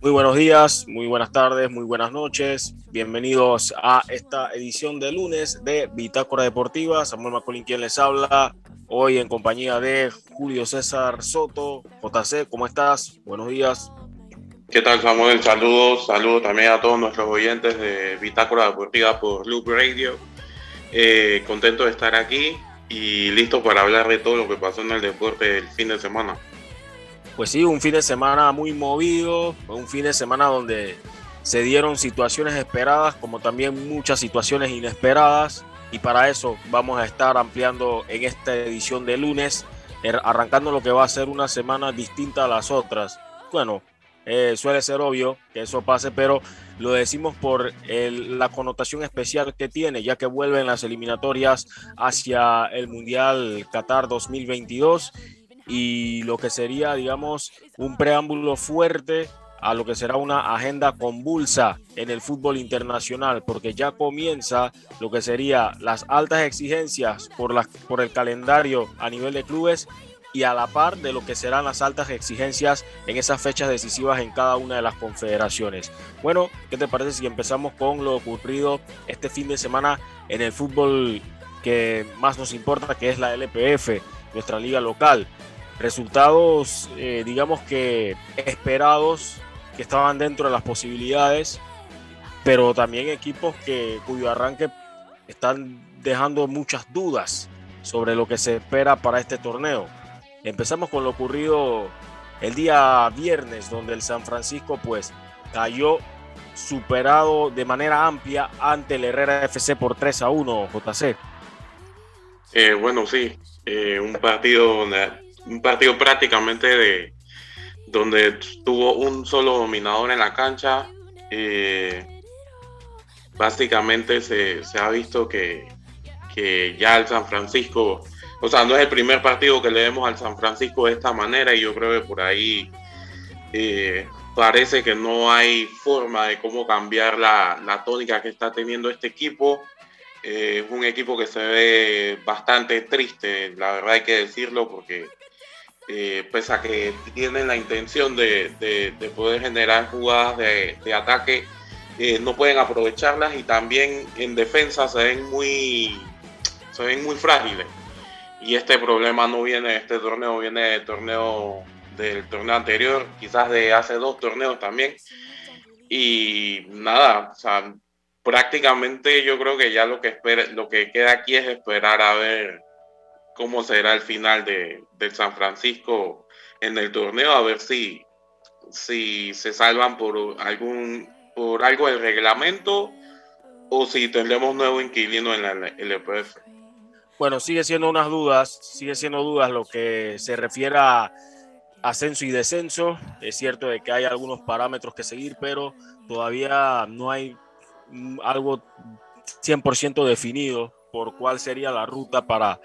Muy buenos días, muy buenas tardes, muy buenas noches. Bienvenidos a esta edición de lunes de Bitácora Deportiva. Samuel Macolín quien les habla. Hoy en compañía de Julio César Soto. JC, ¿cómo estás? Buenos días. ¿Qué tal, Samuel? Saludos, saludos también a todos nuestros oyentes de Bitácora Deportiva por Loop Radio. Eh, contento de estar aquí y listo para hablar de todo lo que pasó en el deporte el fin de semana. Pues sí, un fin de semana muy movido, un fin de semana donde se dieron situaciones esperadas como también muchas situaciones inesperadas y para eso vamos a estar ampliando en esta edición de lunes, er, arrancando lo que va a ser una semana distinta a las otras. Bueno, eh, suele ser obvio que eso pase, pero lo decimos por la connotación especial que tiene, ya que vuelven las eliminatorias hacia el Mundial Qatar 2022 y lo que sería, digamos, un preámbulo fuerte a lo que será una agenda convulsa en el fútbol internacional, porque ya comienza lo que sería las altas exigencias por, la, por el calendario a nivel de clubes y a la par de lo que serán las altas exigencias en esas fechas decisivas en cada una de las confederaciones. Bueno, ¿qué te parece si empezamos con lo ocurrido este fin de semana en el fútbol que más nos importa, que es la LPF, nuestra liga local? Resultados, eh, digamos que esperados, que estaban dentro de las posibilidades, pero también equipos que, cuyo arranque están dejando muchas dudas sobre lo que se espera para este torneo. Empezamos con lo ocurrido el día viernes, donde el San Francisco pues cayó superado de manera amplia ante el Herrera FC por 3 a 1, JC. Eh, bueno, sí, eh, un partido un partido prácticamente de donde tuvo un solo dominador en la cancha. Eh, básicamente se, ha visto que, ya el San Francisco, o sea, no es el primer partido que le vemos al San Francisco de esta manera y yo creo que por ahí eh, parece que no hay forma de cómo cambiar la, la tónica que está teniendo este equipo. Eh, es un equipo que se ve bastante triste, la verdad hay que decirlo, porque eh, pese a que tienen la intención de, poder generar jugadas de, ataque, eh, no pueden aprovecharlas y también en defensa se ven muy, se ven muy frágiles. Y este problema no viene de este torneo, viene del torneo del torneo anterior, quizás de hace dos torneos también. Y nada, prácticamente yo creo que ya lo que espera, lo que queda aquí es esperar a ver cómo será el final de, del San Francisco en el torneo, a ver si, si se salvan por algún por algo del reglamento o si tendremos nuevo inquilino en la LPF. Bueno, sigue siendo unas dudas, sigue siendo dudas lo que se refiere a ascenso y descenso. Es cierto de que hay algunos parámetros que seguir, pero todavía no hay algo 100% definido por cuál sería la ruta para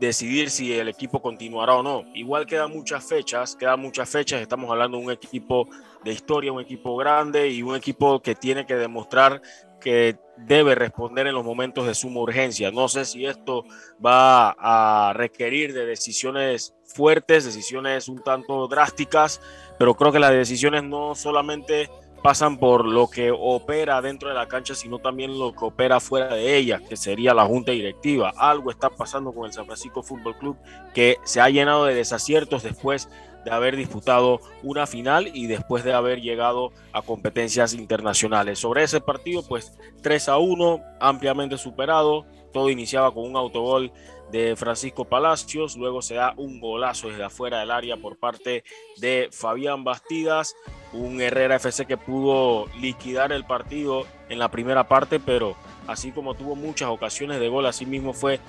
decidir si el equipo continuará o no. Igual quedan muchas fechas, quedan muchas fechas, estamos hablando de un equipo de historia, un equipo grande y un equipo que tiene que demostrar que debe responder en los momentos de suma urgencia. No sé si esto va a requerir de decisiones fuertes, decisiones un tanto drásticas, pero creo que las decisiones no solamente pasan por lo que opera dentro de la cancha, sino también lo que opera fuera de ella, que sería la junta directiva. Algo está pasando con el San Francisco Fútbol Club que se ha llenado de desaciertos después de haber disputado una final y después de haber llegado a competencias internacionales. Sobre ese partido, pues 3 a 1, ampliamente superado. Todo iniciaba con un autogol de Francisco Palacios, luego se da un golazo desde afuera del área por parte de Fabián Bastidas, un Herrera FC que pudo liquidar el partido en la primera parte, pero así como tuvo muchas ocasiones de gol, así mismo fue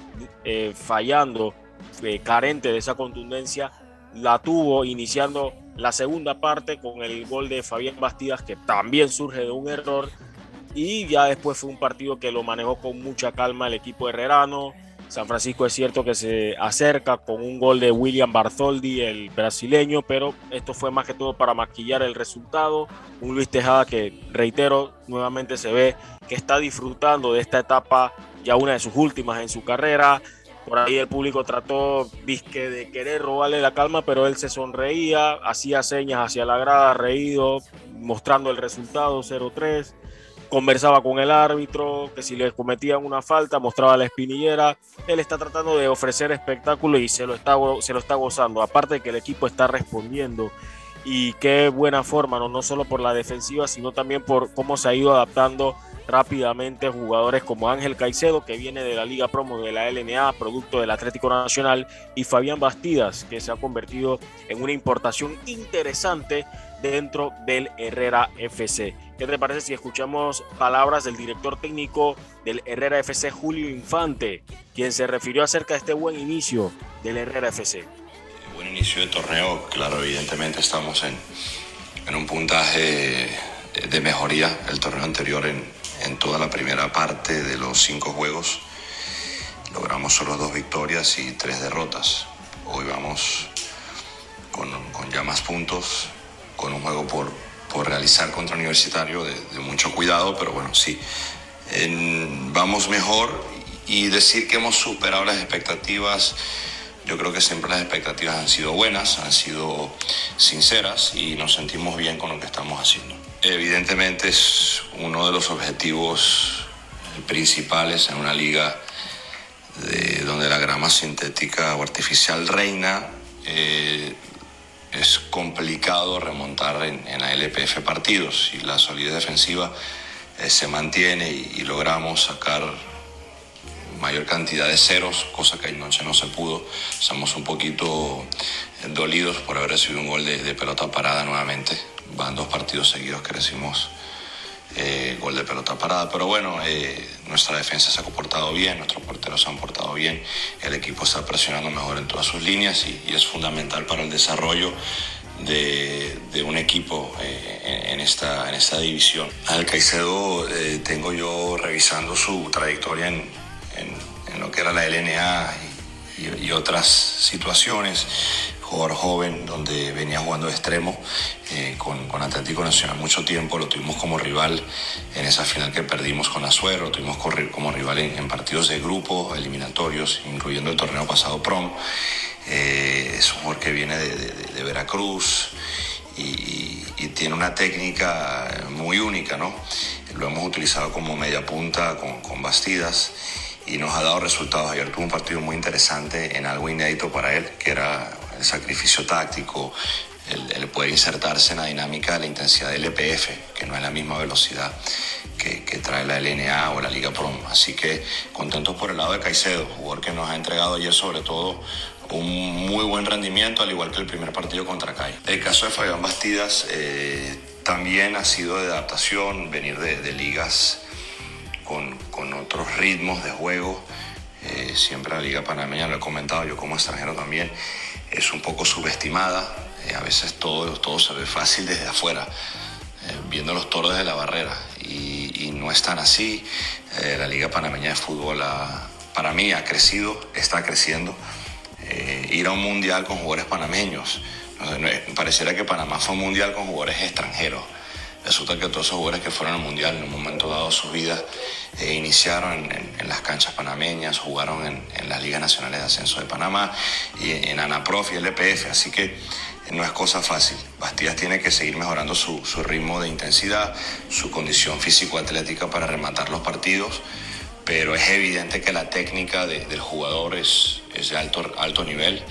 eh, fallando, eh, carente de esa contundencia, la tuvo iniciando la segunda parte con el gol de Fabián Bastidas, que también surge de un error, y ya después fue un partido que lo manejó con mucha calma el equipo herrerano, San Francisco es cierto que se acerca con un gol de William Bartholdi, el brasileño, pero esto fue más que todo para maquillar el resultado. Un Luis Tejada que, reitero, nuevamente se ve que está disfrutando de esta etapa, ya una de sus últimas en su carrera, Por ahí el público trató de querer robarle la calma, pero él se sonreía, hacía señas hacia la grada, reído, mostrando el resultado 0-3 conversaba con el árbitro, que si le cometían una falta mostraba la espinillera. Él está tratando de ofrecer espectáculo y se lo está, se lo está gozando. Aparte de que el equipo está respondiendo y qué buena forma, ¿no? no solo por la defensiva, sino también por cómo se ha ido adaptando rápidamente jugadores como Ángel Caicedo, que viene de la Liga Promo de la LNA, producto del Atlético Nacional, y Fabián Bastidas, que se ha convertido en una importación interesante dentro del Herrera FC. ¿Qué te parece si escuchamos palabras del director técnico del Herrera FC, Julio Infante, quien se refirió acerca de este buen inicio del Herrera FC? Buen inicio de torneo, claro, evidentemente estamos en, en un puntaje de mejoría. El torneo anterior en, en toda la primera parte de los cinco juegos logramos solo dos victorias y tres derrotas. Hoy vamos con, ya más puntos, con un juego por, por realizar contra Universitario de, mucho cuidado, pero bueno, sí, vamos mejor y decir que hemos superado las expectativas. Yo creo que siempre las expectativas han sido buenas, han sido sinceras y nos sentimos bien con lo que estamos haciendo. Evidentemente es uno de los objetivos principales en una liga de, donde la grama sintética o artificial reina. Eh, es complicado remontar en, la LPF partidos. y la solidez defensiva eh, se mantiene y, logramos sacar mayor cantidad de ceros, cosa que anoche no se pudo. Estamos un poquito eh, dolidos por haber recibido un gol de, pelota parada nuevamente. Van dos partidos seguidos que recibimos eh, gol de pelota parada. Pero bueno, nuestra defensa se ha comportado bien, nuestros porteros se han portado bien, el equipo está presionando mejor en todas sus líneas y, es fundamental para el desarrollo de, un equipo en, esta, en esta división. Al Caicedo tengo yo revisando su trayectoria en, en, lo que era la LNA y, otras situaciones. Jugador joven donde venía jugando de extremo eh, con, con, Atlético Nacional mucho tiempo, lo tuvimos como rival en esa final que perdimos con Azuero, lo tuvimos como rival en, partidos de grupo, eliminatorios, incluyendo el torneo pasado PROM. Eh, es un jugador que viene de, Veracruz y, y, tiene una técnica muy única, ¿no? Lo hemos utilizado como media punta con, con Bastidas y nos ha dado resultados. Ayer tuvo un partido muy interesante en algo inédito para él, que era el sacrificio táctico, el, poder insertarse en la dinámica de la intensidad del EPF, que no es la misma velocidad que, trae la LNA o la Liga Prom. Así que contentos por el lado de Caicedo, jugador que nos ha entregado ayer sobre todo un muy buen rendimiento, al igual que el primer partido contra CAI. El caso de Fabián Bastidas eh, también ha sido de adaptación, venir de, ligas con, otros ritmos de juego. Eh, siempre la Liga Panameña, lo he comentado yo como extranjero también, es un poco subestimada. Eh, a veces todo, todo se ve fácil desde afuera, eh, viendo los toros de la barrera. Y, no es tan así. la Liga Panameña de Fútbol para mí ha crecido, está creciendo. ir a un mundial con jugadores panameños. pareciera que Panamá fue un mundial con jugadores extranjeros Resulta que todos esos jugadores que fueron al Mundial en un momento dado de su vida eh, iniciaron en, las canchas panameñas, jugaron en, las ligas nacionales de ascenso de Panamá y en, ANAPROF y LPF, así que no es cosa fácil. Bastidas tiene que seguir mejorando su, ritmo de intensidad, su condición físico-atlética para rematar los partidos, pero es evidente que la técnica del jugador es, es de alto, alto nivel.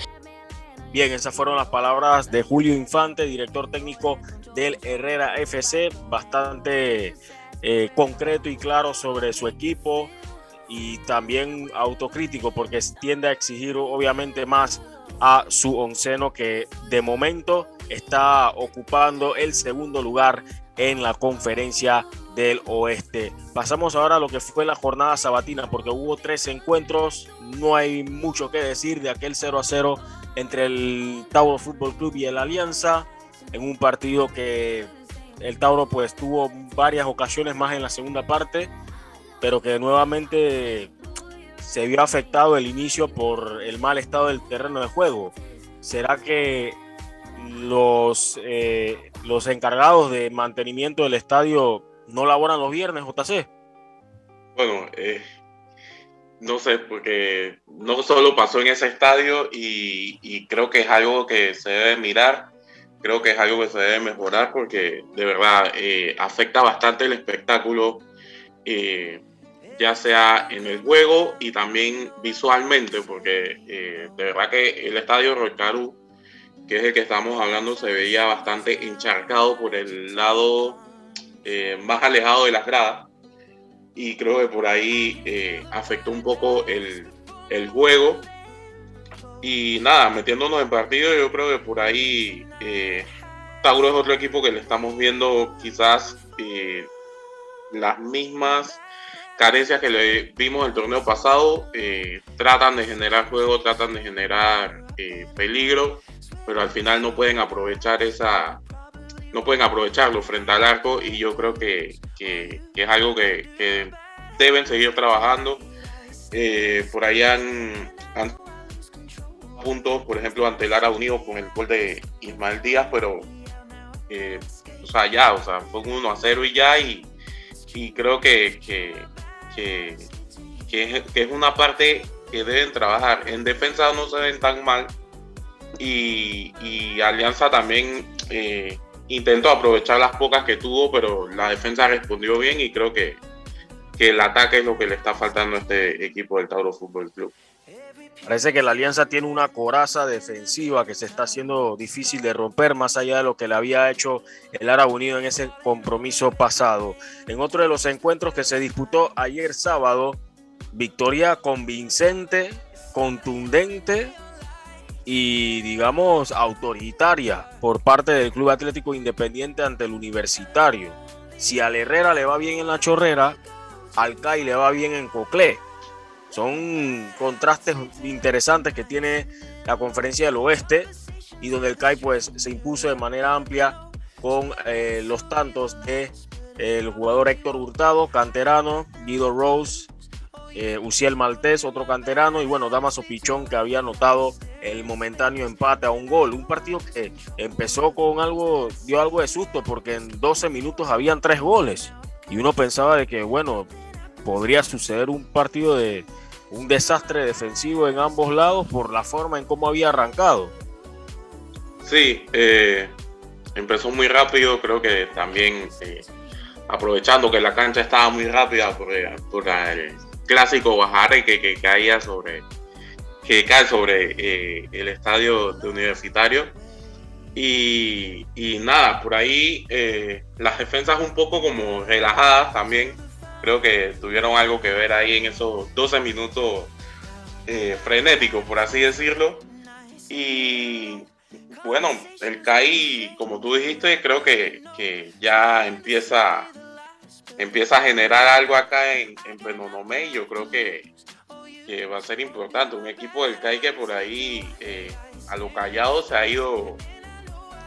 Bien, esas fueron las palabras de Julio Infante, director técnico del Herrera FC, bastante eh, concreto y claro sobre su equipo y también autocrítico porque tiende a exigir obviamente más a su onceno que de momento está ocupando el segundo lugar en la conferencia del oeste. Pasamos ahora a lo que fue la jornada sabatina porque hubo tres encuentros, no hay mucho que decir de aquel 0 a 0 entre el Tauro Fútbol Club y el Alianza, en un partido que el Tauro pues tuvo varias ocasiones más en la segunda parte, pero que nuevamente se vio afectado el inicio por el mal estado del terreno de juego. ¿Será que los, eh, los encargados de mantenimiento del estadio no laboran los viernes, JC? Bueno, eh, no sé, porque no solo pasó en ese estadio y, creo que es algo que se debe mirar, creo que es algo que se debe mejorar porque de verdad eh, afecta bastante el espectáculo, eh, ya sea en el juego y también visualmente, porque eh, de verdad que el estadio Rocaru, que es el que estamos hablando, se veía bastante encharcado por el lado más alejado de las gradas y creo que por ahí eh, afectó un poco el, juego. Y nada, metiéndonos en partido, yo creo que por ahí eh, Tauro es otro equipo que le estamos viendo quizás eh, las mismas carencias que le vimos el torneo pasado. tratan de generar juego, tratan de generar peligro, pero al final no pueden aprovechar esa, no pueden aprovecharlo frente al arco y yo creo que, es algo que, deben seguir trabajando. Eh, por ahí han, puntos, por ejemplo, ante el Ara Unido con el gol de Ismael Díaz, pero eh, o sea, ya, o sea, fue un 1 a 0 y ya, y, creo que, que, es, una parte que deben trabajar. En defensa no se ven tan mal, y, Alianza también eh, intentó aprovechar las pocas que tuvo, pero la defensa respondió bien y creo que, que el ataque es lo que le está faltando a este equipo del Tauro Fútbol Club. Parece que la Alianza tiene una coraza defensiva que se está haciendo difícil de romper, más allá de lo que le había hecho el Árabe Unido en ese compromiso pasado. En otro de los encuentros que se disputó ayer sábado, victoria convincente, contundente y digamos autoritaria por parte del Club Atlético Independiente ante el Universitario. Si al Herrera le va bien en la chorrera, al CAI le va bien en Coclé. Son contrastes interesantes que tiene la conferencia del oeste y donde el CAI pues se impuso de manera amplia con eh, los tantos de el jugador Héctor Hurtado, canterano, Guido Rose, eh, Uciel Maltés, otro canterano, y bueno, Damaso Pichón que había anotado el momentáneo empate a un gol. Un partido que empezó con algo, dio algo de susto porque en 12 minutos habían tres goles. Y uno pensaba de que, bueno, podría suceder un partido de un desastre defensivo en ambos lados por la forma en cómo había arrancado. Sí, eh, empezó muy rápido, creo que también eh, aprovechando que la cancha estaba muy rápida por, el clásico Bajare que, que caía sobre, que cae sobre eh, el estadio de universitario. Y, nada, por ahí las defensas un poco como relajadas también. Creo que tuvieron algo que ver ahí en esos 12 minutos eh, frenéticos, por así decirlo. Y bueno, el CAI, como tú dijiste, creo que, ya empieza, empieza a generar algo acá en, en Penonomé. Yo creo que va a ser importante. Un equipo del CAI que por ahí eh, a lo callado se ha ido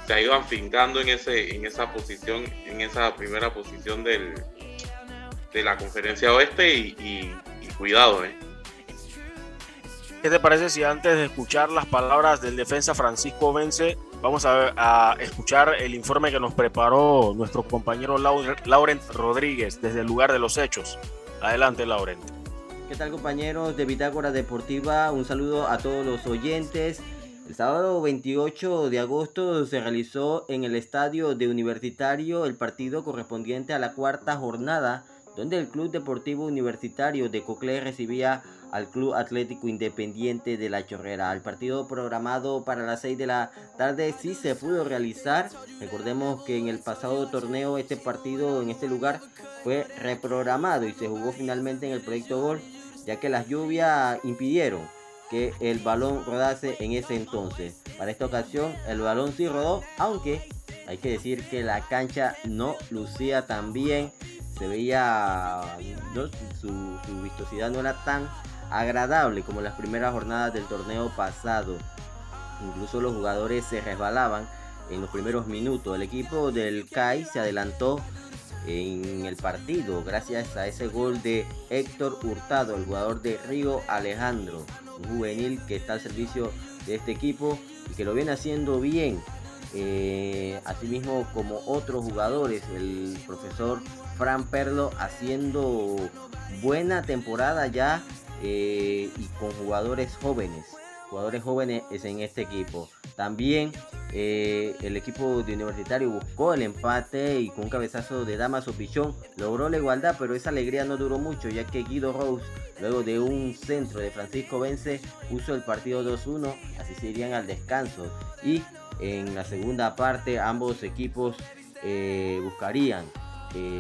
se ha ido afincando en ese en esa posición en esa primera posición del de la conferencia oeste y, cuidado eh. ¿Qué te parece si antes de escuchar las palabras del defensa Francisco Vence, vamos a, escuchar el informe que nos preparó nuestro compañero Laurent Rodríguez desde el lugar de los hechos? Adelante, Laurent. ¿Qué tal compañeros de Bitácora Deportiva? Un saludo a todos los oyentes. El sábado 28 de agosto se realizó en el estadio de Universitario el partido correspondiente a la cuarta jornada, donde el Club Deportivo Universitario de Coclé recibía al Club Atlético Independiente de La Chorrera. El partido programado para las 6 de la tarde sí se pudo realizar. Recordemos que en el pasado torneo este partido en este lugar fue reprogramado y se jugó finalmente en el Proyecto Gol ya que las lluvias impidieron que el balón rodase en ese entonces. Para esta ocasión el balón sí rodó, aunque hay que decir que la cancha no lucía tan bien, se veía, su, su vistosidad no era tan agradable como las primeras jornadas del torneo pasado. Incluso los jugadores se resbalaban en los primeros minutos. El equipo del CAI se adelantó en el partido gracias a ese gol de Héctor Hurtado, el jugador de Río Alejandro, un juvenil que está al servicio de este equipo y que lo viene haciendo bien. Eh, asimismo como otros jugadores, el profesor Fran Perlo haciendo buena temporada ya eh, y con jugadores jóvenes. Jugadores jóvenes en este equipo. También eh, el equipo de Universitario buscó el empate y con un cabezazo de Damaso Pichón logró la igualdad, pero esa alegría no duró mucho ya que Guido Rose, luego de un centro de Francisco Vence, puso el partido 2-1, así se irían al descanso. Y en la segunda parte ambos equipos eh, buscarían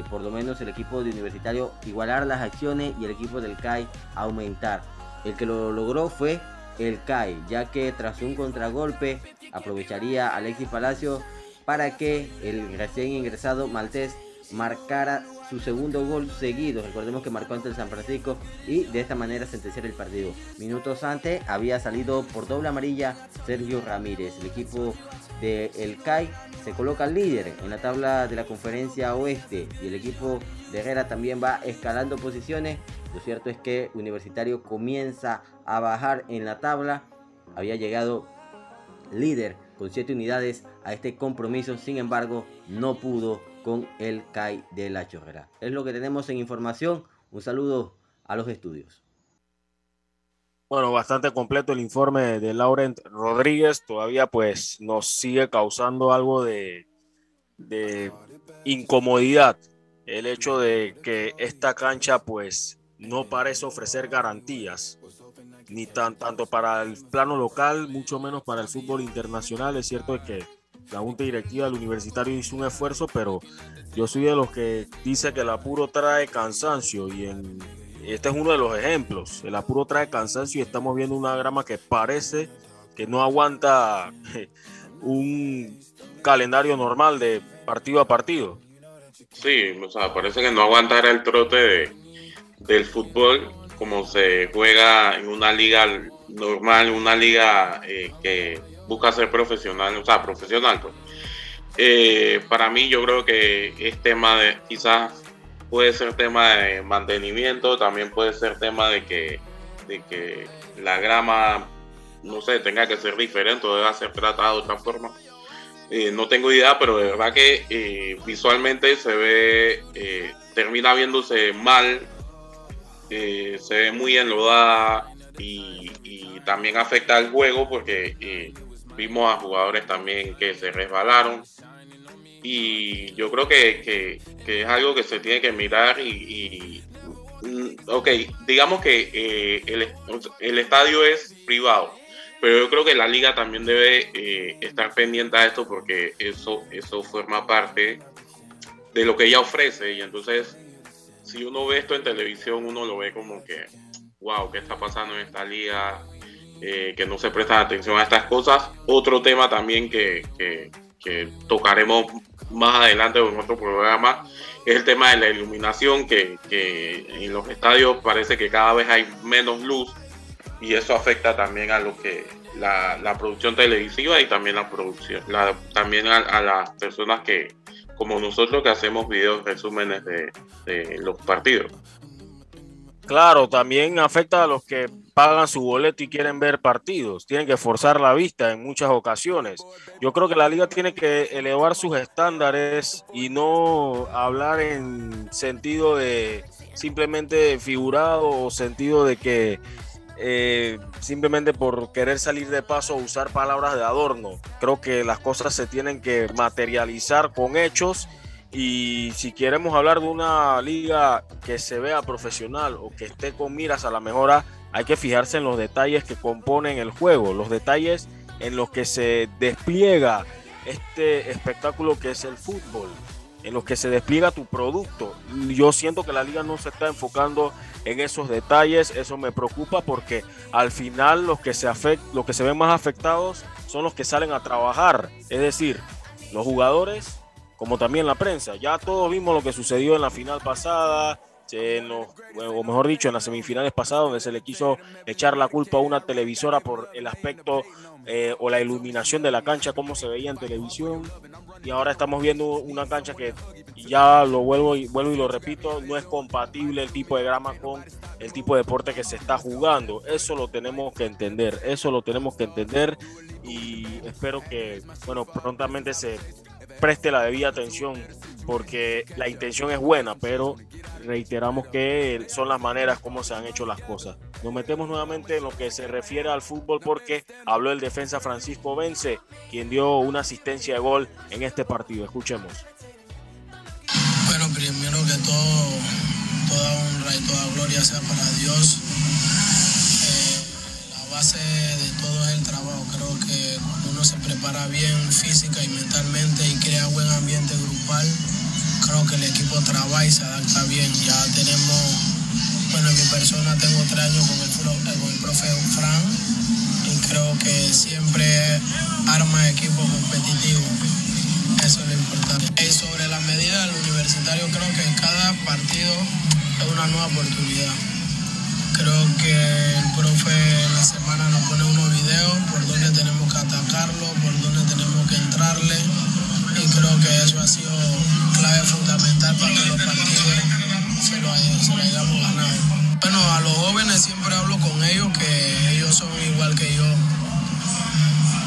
por lo menos el equipo de Universitario igualar las acciones y el equipo del CAI aumentar. El que lo logró fue el CAI, ya que tras un contragolpe aprovecharía Alexis Palacio para que el recién ingresado maltés marcara su segundo gol seguido. Recordemos que marcó ante el San Francisco y de esta manera sentenciar el partido. Minutos antes había salido por doble amarilla Sergio Ramírez. El equipo del el CAI se coloca líder en la tabla de la conferencia oeste y el equipo de Herrera también va escalando posiciones. Lo cierto es que Universitario comienza a bajar en la tabla. Había llegado líder con 7 unidades a este compromiso, sin embargo no pudo con el CAI de la Chorrera. Es lo que tenemos en información. Un saludo a los estudios. Bueno, bastante completo el informe de Laurent Rodríguez. Todavía pues nos sigue causando algo de, de incomodidad el hecho de que esta cancha pues no parece ofrecer garantías ni tan, tanto para el plano local, mucho menos para el fútbol internacional. Es cierto que la Junta Directiva del Universitario hizo un esfuerzo, pero yo soy de los que dice que el apuro trae cansancio y en, este es uno de los ejemplos. El apuro trae cansancio y estamos viendo una grama que parece que no aguanta un calendario normal de partido a partido. Sí, o sea, parece que no aguantará el trote del fútbol como se juega en una liga normal, una liga eh, que busca ser profesional, o sea, profesional, pues. Eh, para mí yo creo que es tema de, quizás puede ser tema de mantenimiento, también puede ser tema de que, de que la grama, no sé, tenga que ser diferente o deba ser tratada de otra forma. Eh, no tengo idea, pero de verdad que eh, visualmente se ve, termina viéndose mal, se ve muy enlodada y, y, también afecta al juego porque Vimos a jugadores también que se resbalaron. Y yo creo que, es algo que se tiene que mirar y, mm, ok, digamos que eh, el, estadio es privado, pero yo creo que la liga también debe eh, estar pendiente a esto porque eso, eso forma parte de lo que ella ofrece y entonces si uno ve esto en televisión uno lo ve como que, wow, ¿qué está pasando en esta liga? Eh, que no se prestan atención a estas cosas. Otro tema también que, tocaremos más adelante en otro programa es el tema de la iluminación, que, en los estadios parece que cada vez hay menos luz y eso afecta también a lo que la, producción televisiva y también la producción, también a, las personas que, como nosotros, que hacemos videos resúmenes de los partidos. Claro, también afecta a los que pagan su boleto y quieren ver partidos. Tienen que forzar la vista en muchas ocasiones. Yo creo que la liga tiene que elevar sus estándares y no hablar en sentido de simplemente figurado o sentido de que eh, simplemente por querer salir de paso usar palabras de adorno. Creo que las cosas se tienen que materializar con hechos y si queremos hablar de una liga que se vea profesional o que esté con miras a la mejora, hay que fijarse en los detalles que componen el juego, los detalles en los que se despliega este espectáculo que es el fútbol, en los que se despliega tu producto. Yo siento que la liga no se está enfocando en esos detalles, eso me preocupa porque al final los que se los que se ven más afectados son los que salen a trabajar, es decir, los jugadores como también la prensa. Ya todos vimos lo que sucedió en la final pasada, o mejor dicho, en las semifinales pasadas, donde se le quiso echar la culpa a una televisora por el aspecto eh, o la iluminación de la cancha, cómo se veía en televisión. Y ahora estamos viendo una cancha que ya lo vuelvo y vuelvo y lo repito, no es compatible el tipo de grama con el tipo de deporte que se está jugando. Eso lo tenemos que entender, eso lo tenemos que entender y espero que, bueno, prontamente se preste la debida atención porque la intención es buena, pero reiteramos que son las maneras como se han hecho las cosas. nos metemos nuevamente en lo que se refiere al fútbol porque habló el defensa Francisco Vence, quien dio una asistencia de gol en este partido. Escuchemos. Bueno, primero que todo, toda honra y toda gloria sea para Dios. Eh, base de todo es el trabajo. Creo que uno se prepara bien física y mentalmente y crea buen ambiente grupal, creo que el equipo trabaja y se adapta bien. Ya tenemos bueno, en mi persona tengo tres años con el, con el profe Fran y creo que siempre arma equipo competitivo. Eso es lo importante. Y sobre la medida del universitario, creo que cada partido es una nueva oportunidad. Creo que el profe en la semana nos pone unos videos por donde tenemos que atacarlo, por donde tenemos que entrarle. Y creo que eso ha sido clave fundamental para que los partidos se lo, hayamos ganado. Bueno, a los jóvenes siempre hablo con ellos que ellos son igual que yo,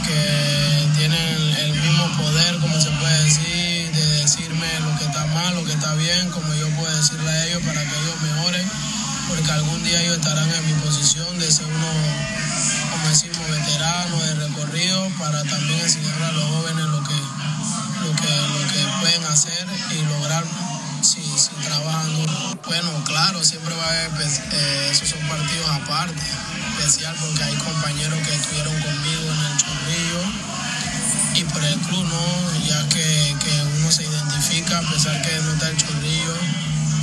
que tienen el mismo poder, como se puede decir, de decirme lo que está mal, lo que está bien, como yo puedo decirle a ellos para que ellos mejoren, porque algún día ellos estarán en mi posición de ser uno, como decimos, veterano de recorrido, para también enseñar a los jóvenes lo que, lo que, lo que pueden hacer y lograr si, si trabajan Bueno, claro, siempre va a haber, pues, eh, esos son partidos aparte, especial porque hay compañeros que estuvieron conmigo en el chorrillo y por el club, ¿no? Ya que, que uno se identifica, a pesar que no está el chorrillo,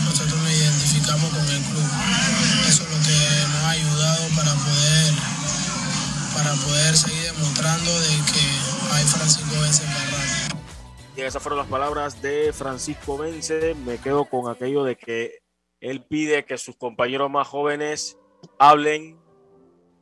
nosotros nos identificamos con el club. Eso es lo que nos ha ayudado para poder, para poder seguir demostrando de que hay Francisco Vence y esas fueron las palabras de Francisco Vence. Me quedo con aquello de que él pide que sus compañeros más jóvenes hablen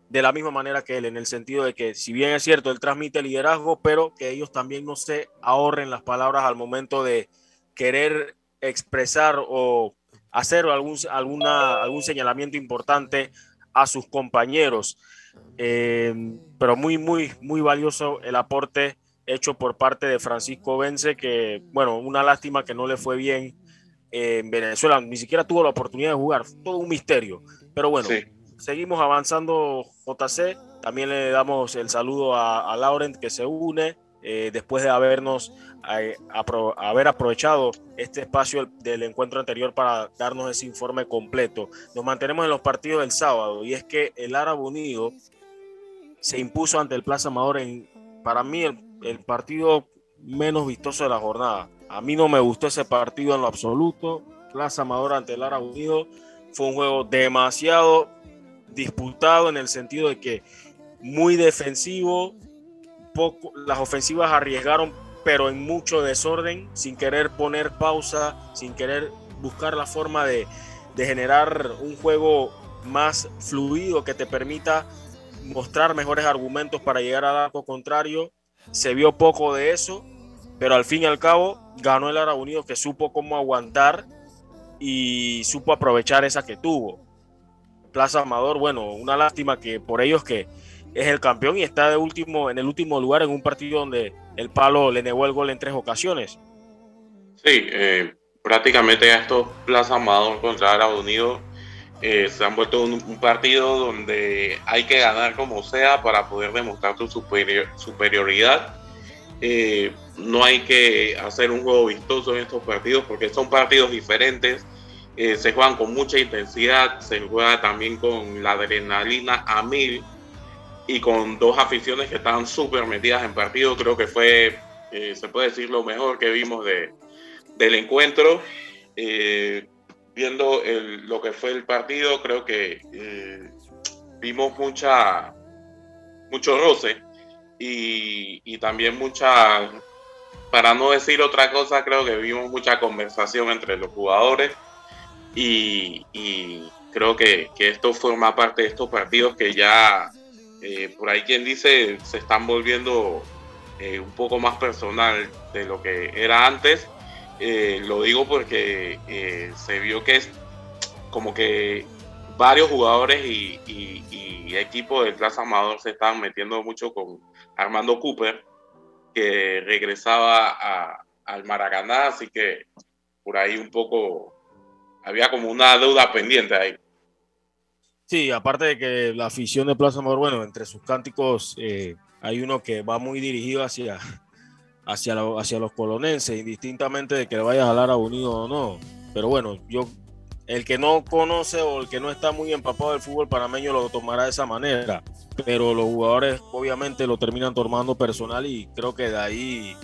de la misma manera que él, en el sentido de que si bien es cierto, él transmite liderazgo, pero que ellos también no se ahorren las palabras al momento de querer expresar o hacer algún, alguna, algún señalamiento importante a sus compañeros. Eh, pero muy, muy, muy valioso el aporte hecho por parte de Francisco Vence, que, bueno, una lástima que no le fue bien en Venezuela, ni siquiera tuvo la oportunidad de jugar, todo un misterio. Pero bueno, seguimos avanzando, JC. También le damos el saludo a, Laurent que se une eh, después de habernos eh, haber aprovechado este espacio del encuentro anterior para darnos ese informe completo. Nos mantenemos en los partidos del sábado y es que el Árabe Unido se impuso ante el Plaza Amador en, para mí, el el partido menos vistoso de la jornada. A mí no me gustó ese partido en lo absoluto. Plaza Amador ante el Lara Unido fue un juego demasiado disputado en el sentido de que muy defensivo, poco, las ofensivas arriesgaron, pero en mucho desorden, sin querer poner pausa, sin querer buscar la forma de, de generar un juego más fluido que te permita mostrar mejores argumentos para llegar al arco contrario se vio poco de eso, pero al fin y al cabo ganó el Ara Unido que supo cómo aguantar y supo aprovechar esa que tuvo. Plaza Amador, bueno, una lástima que por ellos que es el campeón y está de último, en el último lugar en un partido donde el palo le negó el gol en tres ocasiones. Sí, eh, prácticamente estos Plaza Amador contra Ara Unido eh, se han vuelto un, partido donde hay que ganar como sea para poder demostrar su superioridad. Eh, no hay que hacer un juego vistoso en estos partidos porque son partidos diferentes. Eh, se juegan con mucha intensidad, se juega también con la adrenalina a mil y con dos aficiones que estaban súper metidas en partido. Creo que fue, se puede decir, lo mejor que vimos de, del encuentro viendo lo que fue el partido, creo que eh, vimos mucha, mucho roce y, también mucha, para no decir otra cosa, creo que vimos mucha conversación entre los jugadores y, creo que, esto forma parte de estos partidos que ya, eh, por ahí quien dice, se están volviendo eh, un poco más personal de lo que era antes eh, lo digo porque se vio que es como que varios jugadores y, equipos del Plaza Amador se estaban metiendo mucho con Armando Cooper, que regresaba al Maracaná, así que por ahí un poco había como una deuda pendiente ahí. Sí, aparte de que la afición de Plaza Amador, bueno, entre sus cánticos eh, hay uno que va muy dirigido hacia, hacia, hacia los colonenses, indistintamente de que le vayas a hablar a Unido o no. Pero bueno, yo, el que no conoce o el que no está muy empapado del fútbol panameño lo tomará de esa manera. Pero los jugadores obviamente lo terminan tomando personal y creo que de ahí,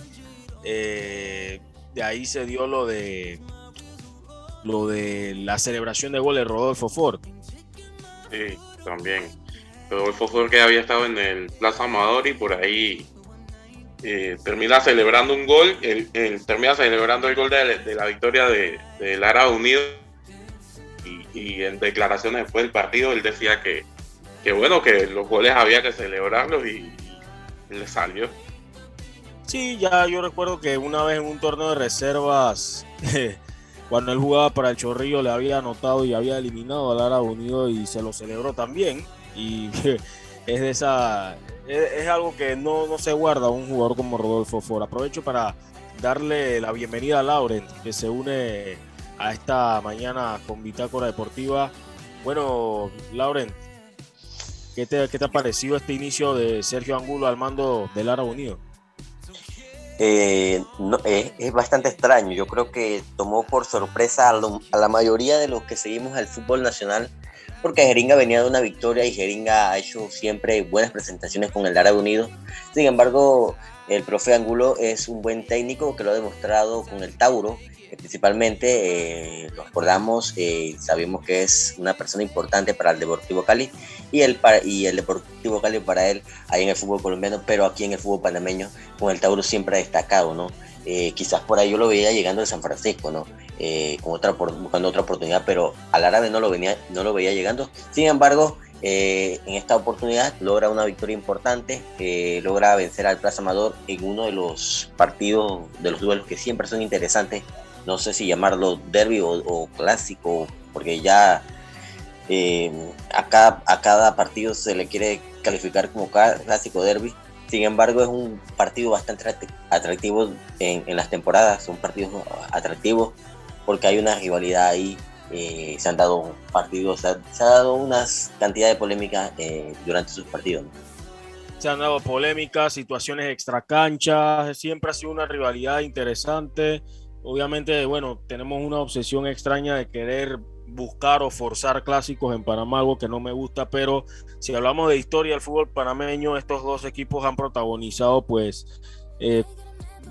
eh, de ahí se dio lo de lo de la celebración de goles Rodolfo Ford Sí, también. Rodolfo que había estado en el Plaza Amador y por ahí eh, termina celebrando un gol, el, termina celebrando el gol de, la victoria de, de Lara Unido y, en declaraciones después del partido él decía que, que bueno, que los goles había que celebrarlos y, le salió. Sí, ya yo recuerdo que una vez en un torneo de reservas cuando él jugaba para el Chorrillo le había anotado y había eliminado al Lara Unido y se lo celebró también. Y es de esa. Es, algo que no, no, se guarda un jugador como Rodolfo Ford. Aprovecho para darle la bienvenida a Lauren, que se une a esta mañana con Bitácora Deportiva. Bueno, Lauren, ¿qué te, qué te ha parecido este inicio de Sergio Angulo al mando del Lara Unido? Eh, no, es, bastante extraño. Yo creo que tomó por sorpresa a, la mayoría de los que seguimos el fútbol nacional, porque Jeringa venía de una victoria y Jeringa ha hecho siempre buenas presentaciones con el Árabe Unido. Sin embargo, el profe Angulo es un buen técnico que lo ha demostrado con el Tauro principalmente eh, lo acordamos, eh, sabemos que es una persona importante para el Deportivo Cali y el, y el Deportivo Cali para él ahí en el fútbol colombiano, pero aquí en el fútbol panameño con el Tauro siempre ha destacado, ¿no? Eh, quizás por ahí yo lo veía llegando de San Francisco, ¿no? con otra, buscando otra oportunidad, pero al árabe no lo, venía, no lo veía llegando. Sin embargo, en esta oportunidad logra una victoria importante, logra vencer al Plaza Amador en uno de los partidos, de los duelos que siempre son interesantes no sé si llamarlo derby o, clásico, porque ya eh, a, cada, partido se le quiere calificar como clásico derby. Sin embargo, es un partido bastante atractivo en, las temporadas, son partidos atractivos porque hay una rivalidad ahí. Eh, se han dado partidos, se ha, dado unas cantidad de polémicas eh, durante sus partidos. Se han dado polémicas, situaciones extracanchas, siempre ha sido una rivalidad interesante obviamente, bueno, tenemos una obsesión extraña de querer buscar o forzar clásicos en Panamá, algo que no me gusta, pero si hablamos de historia del fútbol panameño, estos dos equipos han protagonizado pues eh,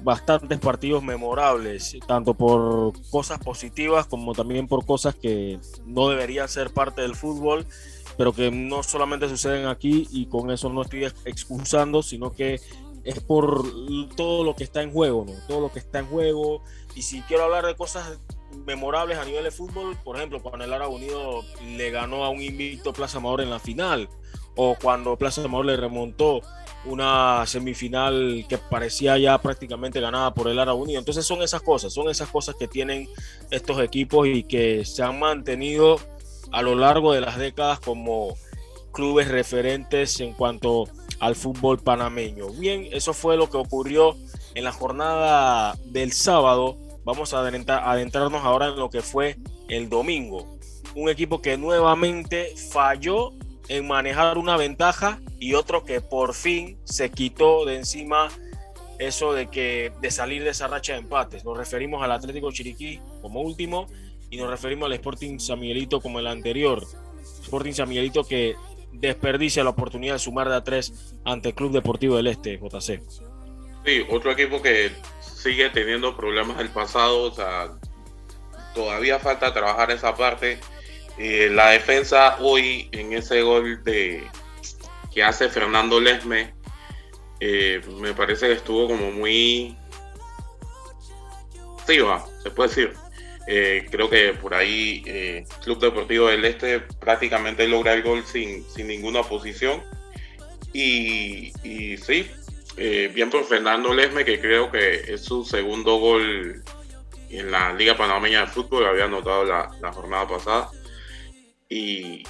bastantes partidos memorables, tanto por cosas positivas como también por cosas que no deberían ser parte del fútbol, pero que no solamente suceden aquí y con eso no estoy excusando, sino que es por todo lo que está en juego, ¿no? Todo lo que está en juego. Y si quiero hablar de cosas memorables a nivel de fútbol, por ejemplo, cuando el Árabe Unido le ganó a un invicto Plaza Amador en la final, o cuando Plaza Amador le remontó una semifinal que parecía ya prácticamente ganada por el Árabe Unido. Entonces son esas cosas, son esas cosas que tienen estos equipos y que se han mantenido a lo largo de las décadas como clubes referentes en cuanto al fútbol panameño. Bien, eso fue lo que ocurrió en la jornada del sábado. Vamos a adentrarnos ahora en lo que fue el domingo. Un equipo que nuevamente falló en manejar una ventaja y otro que por fin se quitó de encima eso de que de salir de esa racha de empates. Nos referimos al Atlético Chiriquí como último y nos referimos al Sporting San Miguelito como el anterior. Sporting San Miguelito que desperdicia la oportunidad de sumar de a tres ante el Club Deportivo del Este, JC. Sí, otro equipo que sigue teniendo problemas del pasado, o sea, todavía falta trabajar esa parte. Eh, la defensa hoy en ese gol de que hace Fernando Lesme, eh, me parece que estuvo como muy... Sí, se puede decir eh, creo que por ahí Club Deportivo del Este prácticamente logra el gol sin, sin ninguna oposición. Y, sí, bien por Fernando Lesme, que creo que es su segundo gol en la Liga Panameña de Fútbol, había anotado la jornada pasada. Y,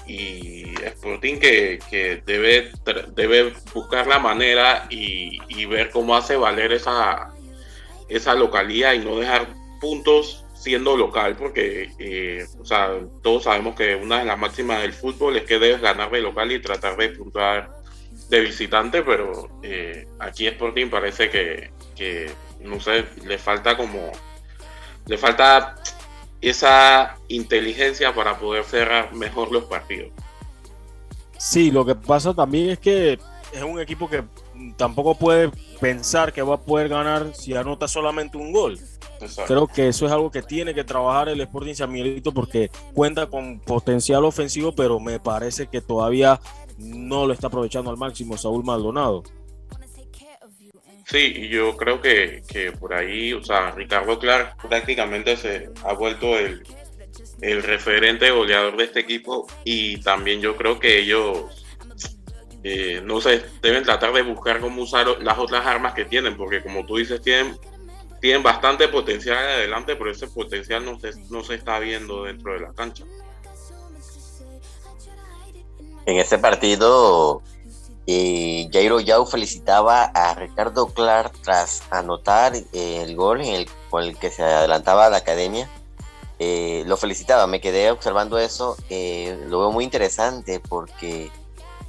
Sporting que, debe, debe buscar la manera y, y ver cómo hace valer esa, esa localidad y no dejar puntos siendo local, porque eh, o sea, todos sabemos que una de las máximas del fútbol es que debes ganar de local y tratar de puntuar de visitante, pero eh, aquí Sporting parece que, que, no sé, le falta como, le falta esa inteligencia para poder cerrar mejor los partidos. Sí, lo que pasa también es que es un equipo que tampoco puede pensar que va a poder ganar si anota solamente un gol. Creo que eso es algo que tiene que trabajar el Sporting San Miguelito porque cuenta con potencial ofensivo, pero me parece que todavía no lo está aprovechando al máximo Saúl Maldonado. Sí, yo creo que, que por ahí, o sea, Ricardo Clark prácticamente se ha vuelto el, el referente goleador de este equipo y también yo creo que ellos eh, no sé, deben tratar de buscar cómo usar las otras armas que tienen, porque como tú dices, tienen, tienen bastante potencial adelante, pero ese potencial no se, no se está viendo dentro de la cancha. En ese partido, eh, Jairo Yau felicitaba a Ricardo Clark tras anotar eh, el gol en el, con el que se adelantaba a la academia. Eh, lo felicitaba, me quedé observando eso, lo veo muy interesante porque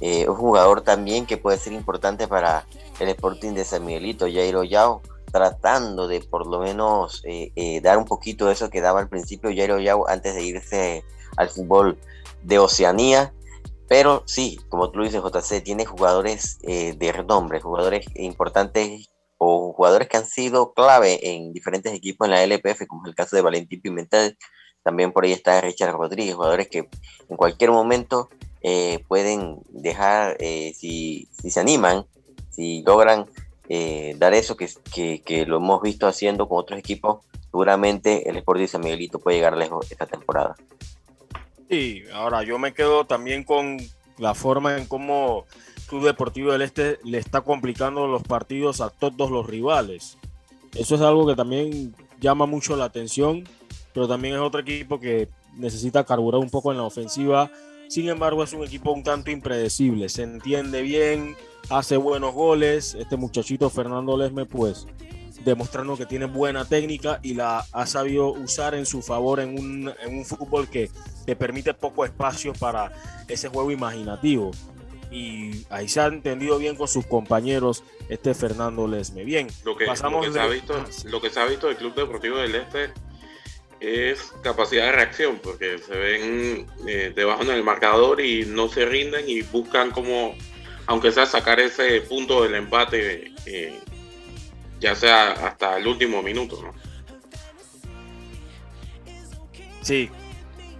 eh, un jugador también que puede ser importante para el Sporting de San Miguelito, Jairo Yao, tratando de por lo menos eh, eh, dar un poquito de eso que daba al principio Jairo Yao antes de irse al fútbol de Oceanía. Pero sí, como tú lo dices, JC, tiene jugadores de renombre, jugadores importantes o jugadores que han sido clave en diferentes equipos en la LPF, como es el caso de Valentín Pimentel. También por ahí está Richard Rodríguez, jugadores que en cualquier momento eh, pueden dejar, eh, si, se animan, si logran eh, dar eso que, que, lo hemos visto haciendo con otros equipos, seguramente el Sport de San Miguelito puede llegar lejos esta temporada. Sí, ahora yo me quedo también con la forma en cómo Club Deportivo del Este le está complicando los partidos a todos los rivales. Eso es algo que también llama mucho la atención, pero también es otro equipo que necesita carburar un poco en la ofensiva sin embargo, es un equipo un tanto impredecible. Se entiende bien, hace buenos goles. Este muchachito Fernando Lesme, pues, demostrando que tiene buena técnica y la ha sabido usar en su favor en un, fútbol que te permite poco espacio para ese juego imaginativo. Y ahí se ha entendido bien con sus compañeros este Fernando Lesme. Bien, lo que, pasamos lo que, se, ha visto, lo que se ha visto del Club Deportivo del Este es capacidad de reacción, porque se ven eh, debajo en el marcador y no se rinden y buscan como, aunque sea sacar ese punto del empate, eh, ya sea hasta el último minuto, ¿no? Sí,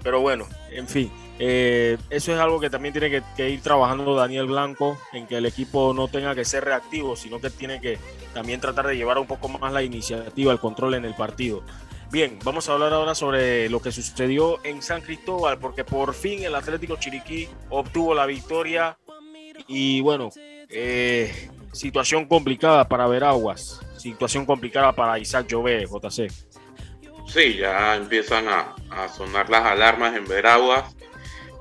pero bueno, en fin, eh, eso es algo que también tiene que, ir trabajando Daniel Blanco, en que el equipo no tenga que ser reactivo, sino que tiene que también tratar de llevar un poco más la iniciativa, el control en el partido. Bien, vamos a hablar ahora sobre lo que sucedió en San Cristóbal, porque por fin el Atlético Chiriquí obtuvo la victoria y bueno, eh, situación complicada para Veraguas, situación complicada para Isaac Llové, JC. Sí, ya empiezan a, sonar las alarmas en Veraguas.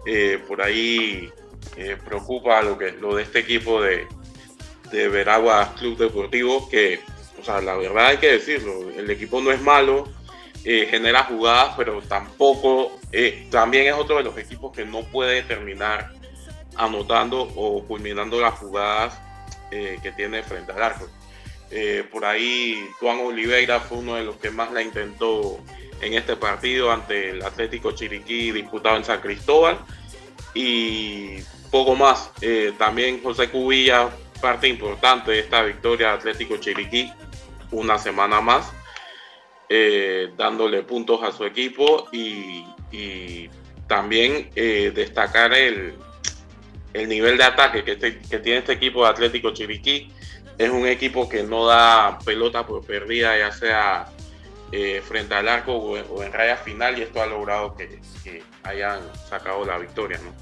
Eh, por ahí eh, preocupa lo, que, lo de este equipo de, de Veraguas Club Deportivo, que, o sea, la verdad hay que decirlo, el equipo no es malo, eh, genera jugadas, pero tampoco, también es otro de los equipos que no puede terminar anotando o culminando las jugadas que tiene frente al arco. Por ahí Juan Oliveira fue uno de los que más la intentó en este partido ante el Atlético Chiriquí disputado en San Cristóbal y poco más. también José Cubilla, parte importante de esta victoria Atlético Chiriquí, una semana más. Eh, dándole puntos a su equipo y, también eh, destacar el, el, nivel de ataque que, este, que tiene este equipo de Atlético Chiriquí. Es un equipo que no da pelota por perdida, ya sea eh, frente al arco o, en raya final, y esto ha logrado que, hayan sacado la victoria. ¿no?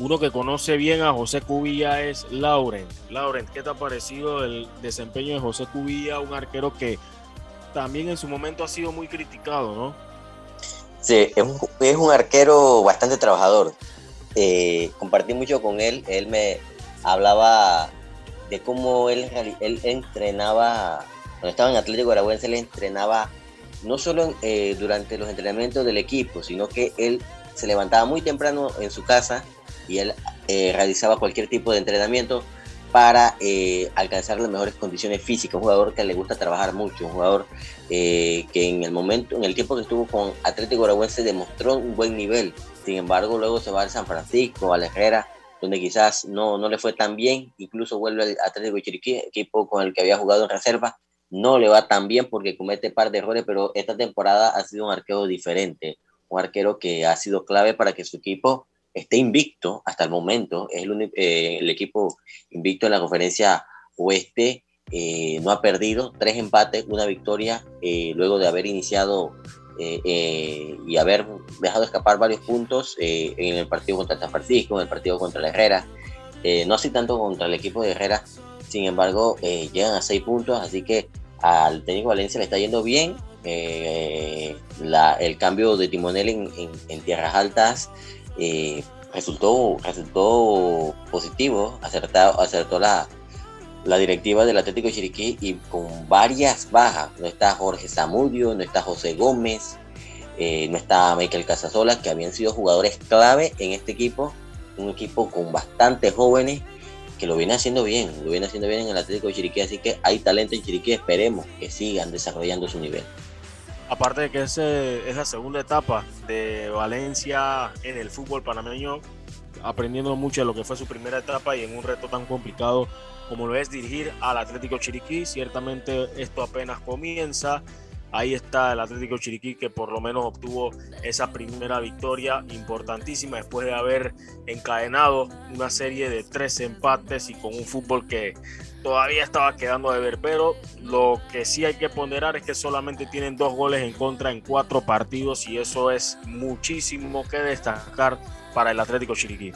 Uno que conoce bien a José Cubilla es Lauren. Lauren, ¿qué te ha parecido el desempeño de José Cubilla, un arquero que también en su momento ha sido muy criticado, ¿no? Sí, es un, arquero bastante trabajador. Eh, compartí mucho con él, él me hablaba de cómo él, él entrenaba, cuando estaba en Atlético Araguense, él entrenaba no solo eh, durante los entrenamientos del equipo, sino que él se levantaba muy temprano en su casa y él eh, realizaba cualquier tipo de entrenamiento para eh, alcanzar las mejores condiciones físicas. Un jugador que le gusta trabajar mucho, un jugador que en el momento, en el tiempo que estuvo con Atlético Araguense demostró un buen nivel. Sin embargo, luego se va al San Francisco, a la Herrera, donde quizás no, no le fue tan bien. Incluso vuelve al Atlético de Chiriquí, equipo con el que había jugado en reserva. No le va tan bien porque comete un par de errores, pero esta temporada ha sido un arquero diferente. Un arquero que ha sido clave para que su equipo esté invicto hasta el momento. Es el, eh, el equipo invicto en la conferencia oeste. Eh, no ha perdido, tres empates, una victoria, eh, luego de haber iniciado y haber dejado escapar varios puntos en el partido contra San Francisco, en el partido contra la Herrera. no así tanto contra el equipo de Herrera, sin embargo, llegan a seis puntos, así que al técnico Valencia le está yendo bien. La, el cambio de timonel en, en tierras altas resultó, resultó positivo, acertado, acertó la, la directiva del Atlético de Chiriquí y con varias bajas. No está Jorge Zamudio, no está José Gómez, eh, no está Michael Casasola, que habían sido jugadores clave en este equipo, un equipo con bastantes jóvenes que lo viene haciendo bien, lo viene haciendo bien en el Atlético de Chiriquí, así que hay talento en Chiriquí, esperemos que sigan desarrollando su nivel. Aparte de que es, es la segunda etapa de Valencia en el fútbol panameño, aprendiendo mucho de lo que fue su primera etapa y en un reto tan complicado como lo es dirigir al Atlético Chiriquí. Ciertamente esto apenas comienza. Ahí está el Atlético Chiriquí que por lo menos obtuvo esa primera victoria importantísima después de haber encadenado una serie de tres empates y con un fútbol que todavía estaba quedando de ver, pero lo que sí hay que ponderar es que solamente tienen dos goles en contra en cuatro partidos y eso es muchísimo que destacar para el Atlético Chiriquí.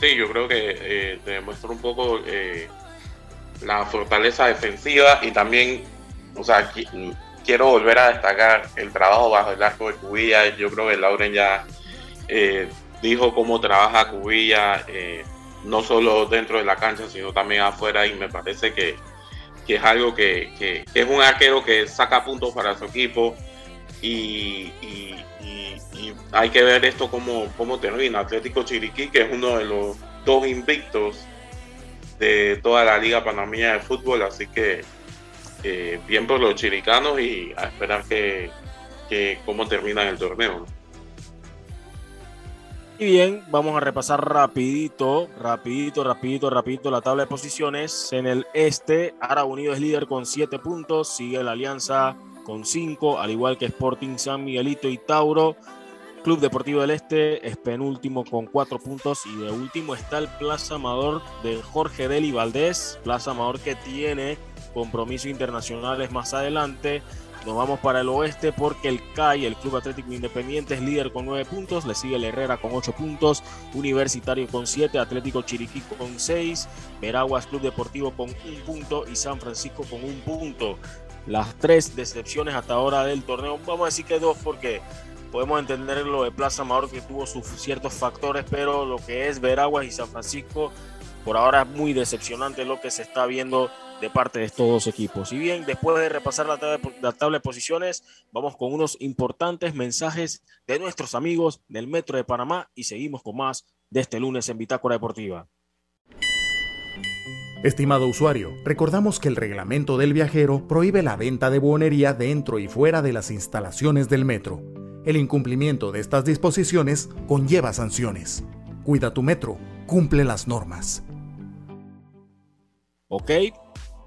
Sí, yo creo que eh, demuestra un poco eh, la fortaleza defensiva y también, o sea, quiero volver a destacar el trabajo bajo el arco de Cubilla. Yo creo que Lauren ya eh, dijo cómo trabaja Cubilla. Eh, no solo dentro de la cancha, sino también afuera, y me parece que, es algo que, es un arquero que saca puntos para su equipo y, hay que ver esto como, como termina. Atlético Chiriquí, que es uno de los dos invictos de toda la Liga Panameña de Fútbol, así que eh, bien por los chiricanos y a esperar que, que cómo termina el torneo. Y bien, vamos a repasar rapidito, rapidito, rapidito, rapidito la tabla de posiciones. En el este, Ara Unido es líder con 7 puntos, sigue la Alianza con 5, al igual que Sporting San Miguelito y Tauro. Club Deportivo del Este es penúltimo con 4 puntos y de último está el Plaza Amador de Jorge Deli Valdés, Plaza Amador que tiene compromisos internacionales más adelante. Nos vamos para el oeste porque el CAI, el Club Atlético Independiente, es líder con 9 puntos. Le sigue el Herrera con 8 puntos. Universitario con 7. Atlético Chiriquí con 6. Veraguas Club Deportivo con 1 punto. Y San Francisco con 1 punto. Las tres decepciones hasta ahora del torneo. Vamos a decir que dos porque podemos entender lo de Plaza Amador que tuvo sus ciertos factores, pero lo que es Veraguas y San Francisco por ahora es muy decepcionante lo que se está viendo de parte de estos dos equipos. Y bien, después de repasar la tabla, de posiciones, vamos con unos importantes mensajes de nuestros amigos del Metro de Panamá y seguimos con más de este lunes en Bitácora Deportiva. Estimado usuario, recordamos que el reglamento del viajero prohíbe la venta de buonería dentro y fuera de las instalaciones del metro. El incumplimiento de estas disposiciones conlleva sanciones. Cuida tu metro, cumple las normas. Ok,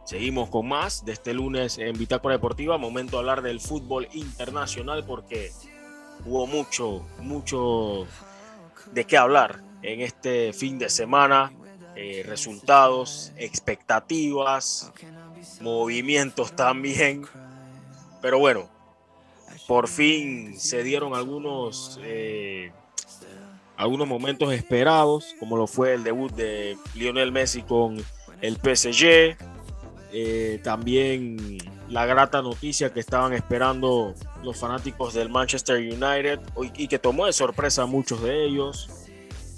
Seguimos con más de este lunes en Bitácora Deportiva. Momento de hablar del fútbol internacional porque hubo mucho, mucho de qué hablar en este fin de semana. Eh, resultados, expectativas, movimientos también. Pero bueno, por fin se dieron algunos, eh, algunos momentos esperados, como lo fue el debut de Lionel Messi con el PSG eh, también la grata noticia que estaban esperando los fanáticos del Manchester United y que tomó de sorpresa a muchos de ellos.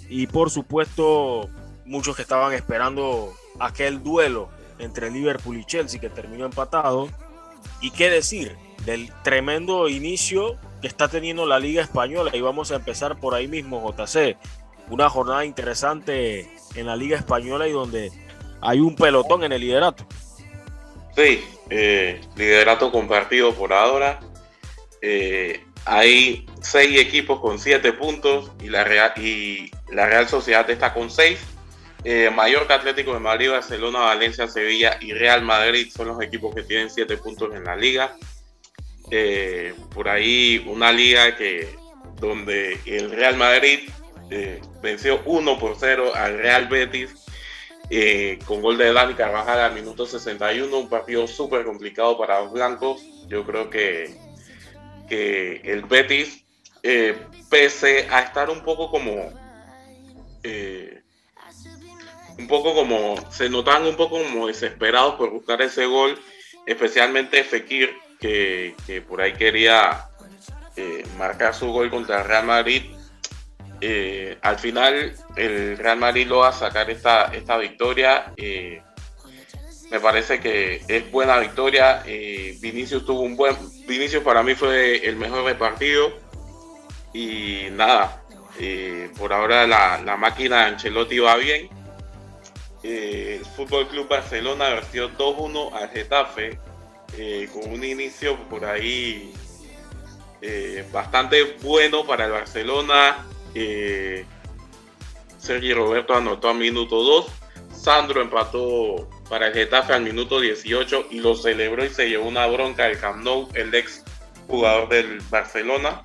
Y por supuesto, muchos que estaban esperando aquel duelo entre Liverpool y Chelsea que terminó empatado. Y qué decir del tremendo inicio que está teniendo la Liga Española. Y vamos a empezar por ahí mismo, JC. Una jornada interesante en la Liga Española y donde hay un pelotón en el liderato. Sí, eh, liderato compartido por ahora. Eh, hay seis equipos con siete puntos y la Real, y la Real Sociedad está con seis. Eh, Mallorca, Atlético de Madrid, Barcelona, Valencia, Sevilla y Real Madrid son los equipos que tienen siete puntos en la liga. Eh, por ahí una liga que donde el Real Madrid eh, venció 1 por 0 al Real Betis eh, con gol de Dani Carvajal al minuto 61, un partido súper complicado para los blancos. Yo creo que, que el Betis, pese a estar un poco como un poco como se notaban un poco como desesperados por buscar ese gol, especialmente Fekir que, por ahí quería eh, marcar su gol contra el Real Madrid. Eh, al final el Real Madrid lo va a sacar esta, esta victoria. Eh, me parece que es buena victoria. Vinicius tuvo un buen. Vinicius para mí fue el mejor de partido. Y nada, por ahora la, la, máquina de Ancelotti va bien. el Fútbol Club Barcelona vertió 2-1 al Getafe eh, con un inicio por ahí eh, bastante bueno para el Barcelona. Eh, Sergio Roberto anotó al minuto 2. Sandro empató para el Getafe al minuto 18 y lo celebró y se llevó una bronca del Camp Nou, el ex jugador del Barcelona.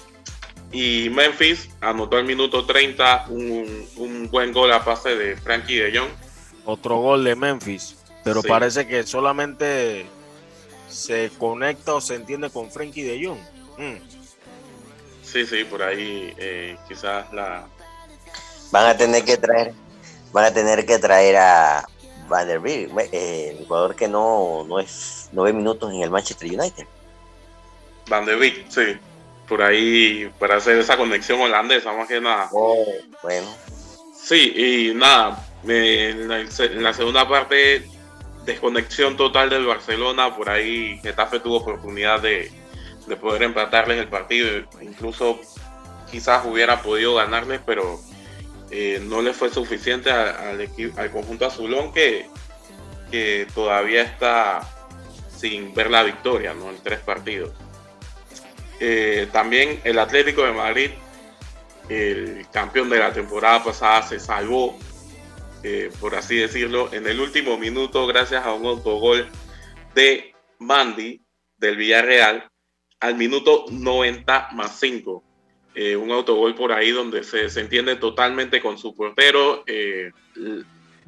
Y Memphis anotó al minuto 30 un, buen gol a pase de Frankie de Jong. Otro gol de Memphis, pero parece que solamente se conecta o se entiende con Frankie de Jong. Mm. Sí, sí, por ahí eh, quizás la... Van a tener que traer, van a tener que traer a Van der eh, el jugador que no, no es nueve minutos en el Manchester United. Van der Beek, sí. Por ahí, para hacer esa conexión holandesa, más que nada. Oh, bueno. Sí, y nada, en la segunda parte desconexión total del Barcelona, por ahí Getafe tuvo oportunidad de, poder empatarles el partido, incluso quizás hubiera podido ganarles, pero eh, no le fue suficiente al, al conjunto azulón que, que todavía está sin ver la victoria ¿no? en tres partidos. Eh, también el Atlético de Madrid, el campeón de la temporada pasada, se salvó por así decirlo, en el último minuto gracias a un autogol de Mandy del Villarreal al minuto 90 más 5. Eh, un autogol por ahí donde se, se entiende totalmente con su portero. Eh,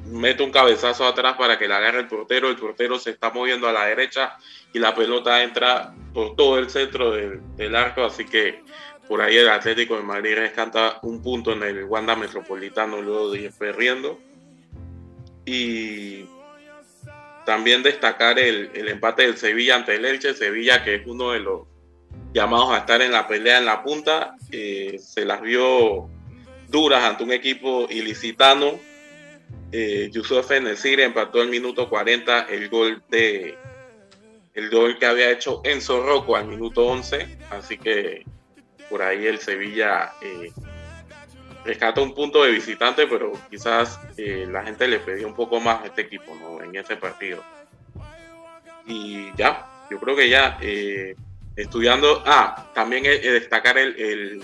mete un cabezazo atrás para que la agarre el portero. El portero se está moviendo a la derecha y la pelota entra por todo el centro del, del arco. Así que por ahí el Atlético de Madrid rescata un punto en el Wanda Metropolitano luego de ir perdiendo. Y también destacar el, empate del Sevilla ante el Elche, Sevilla que es uno de los llamados a estar en la pelea en la punta, eh, se las vio duras ante un equipo ilicitano. Eh, Yusuf Nesir empató el minuto 40 el gol de el gol que había hecho Enzo Rocco al minuto 11, así que por ahí el Sevilla eh, rescata un punto de visitante, pero quizás eh, la gente le pedía un poco más a este equipo ¿no? en ese partido. Y ya, yo creo que ya eh, estudiando, ah, también destacar el, el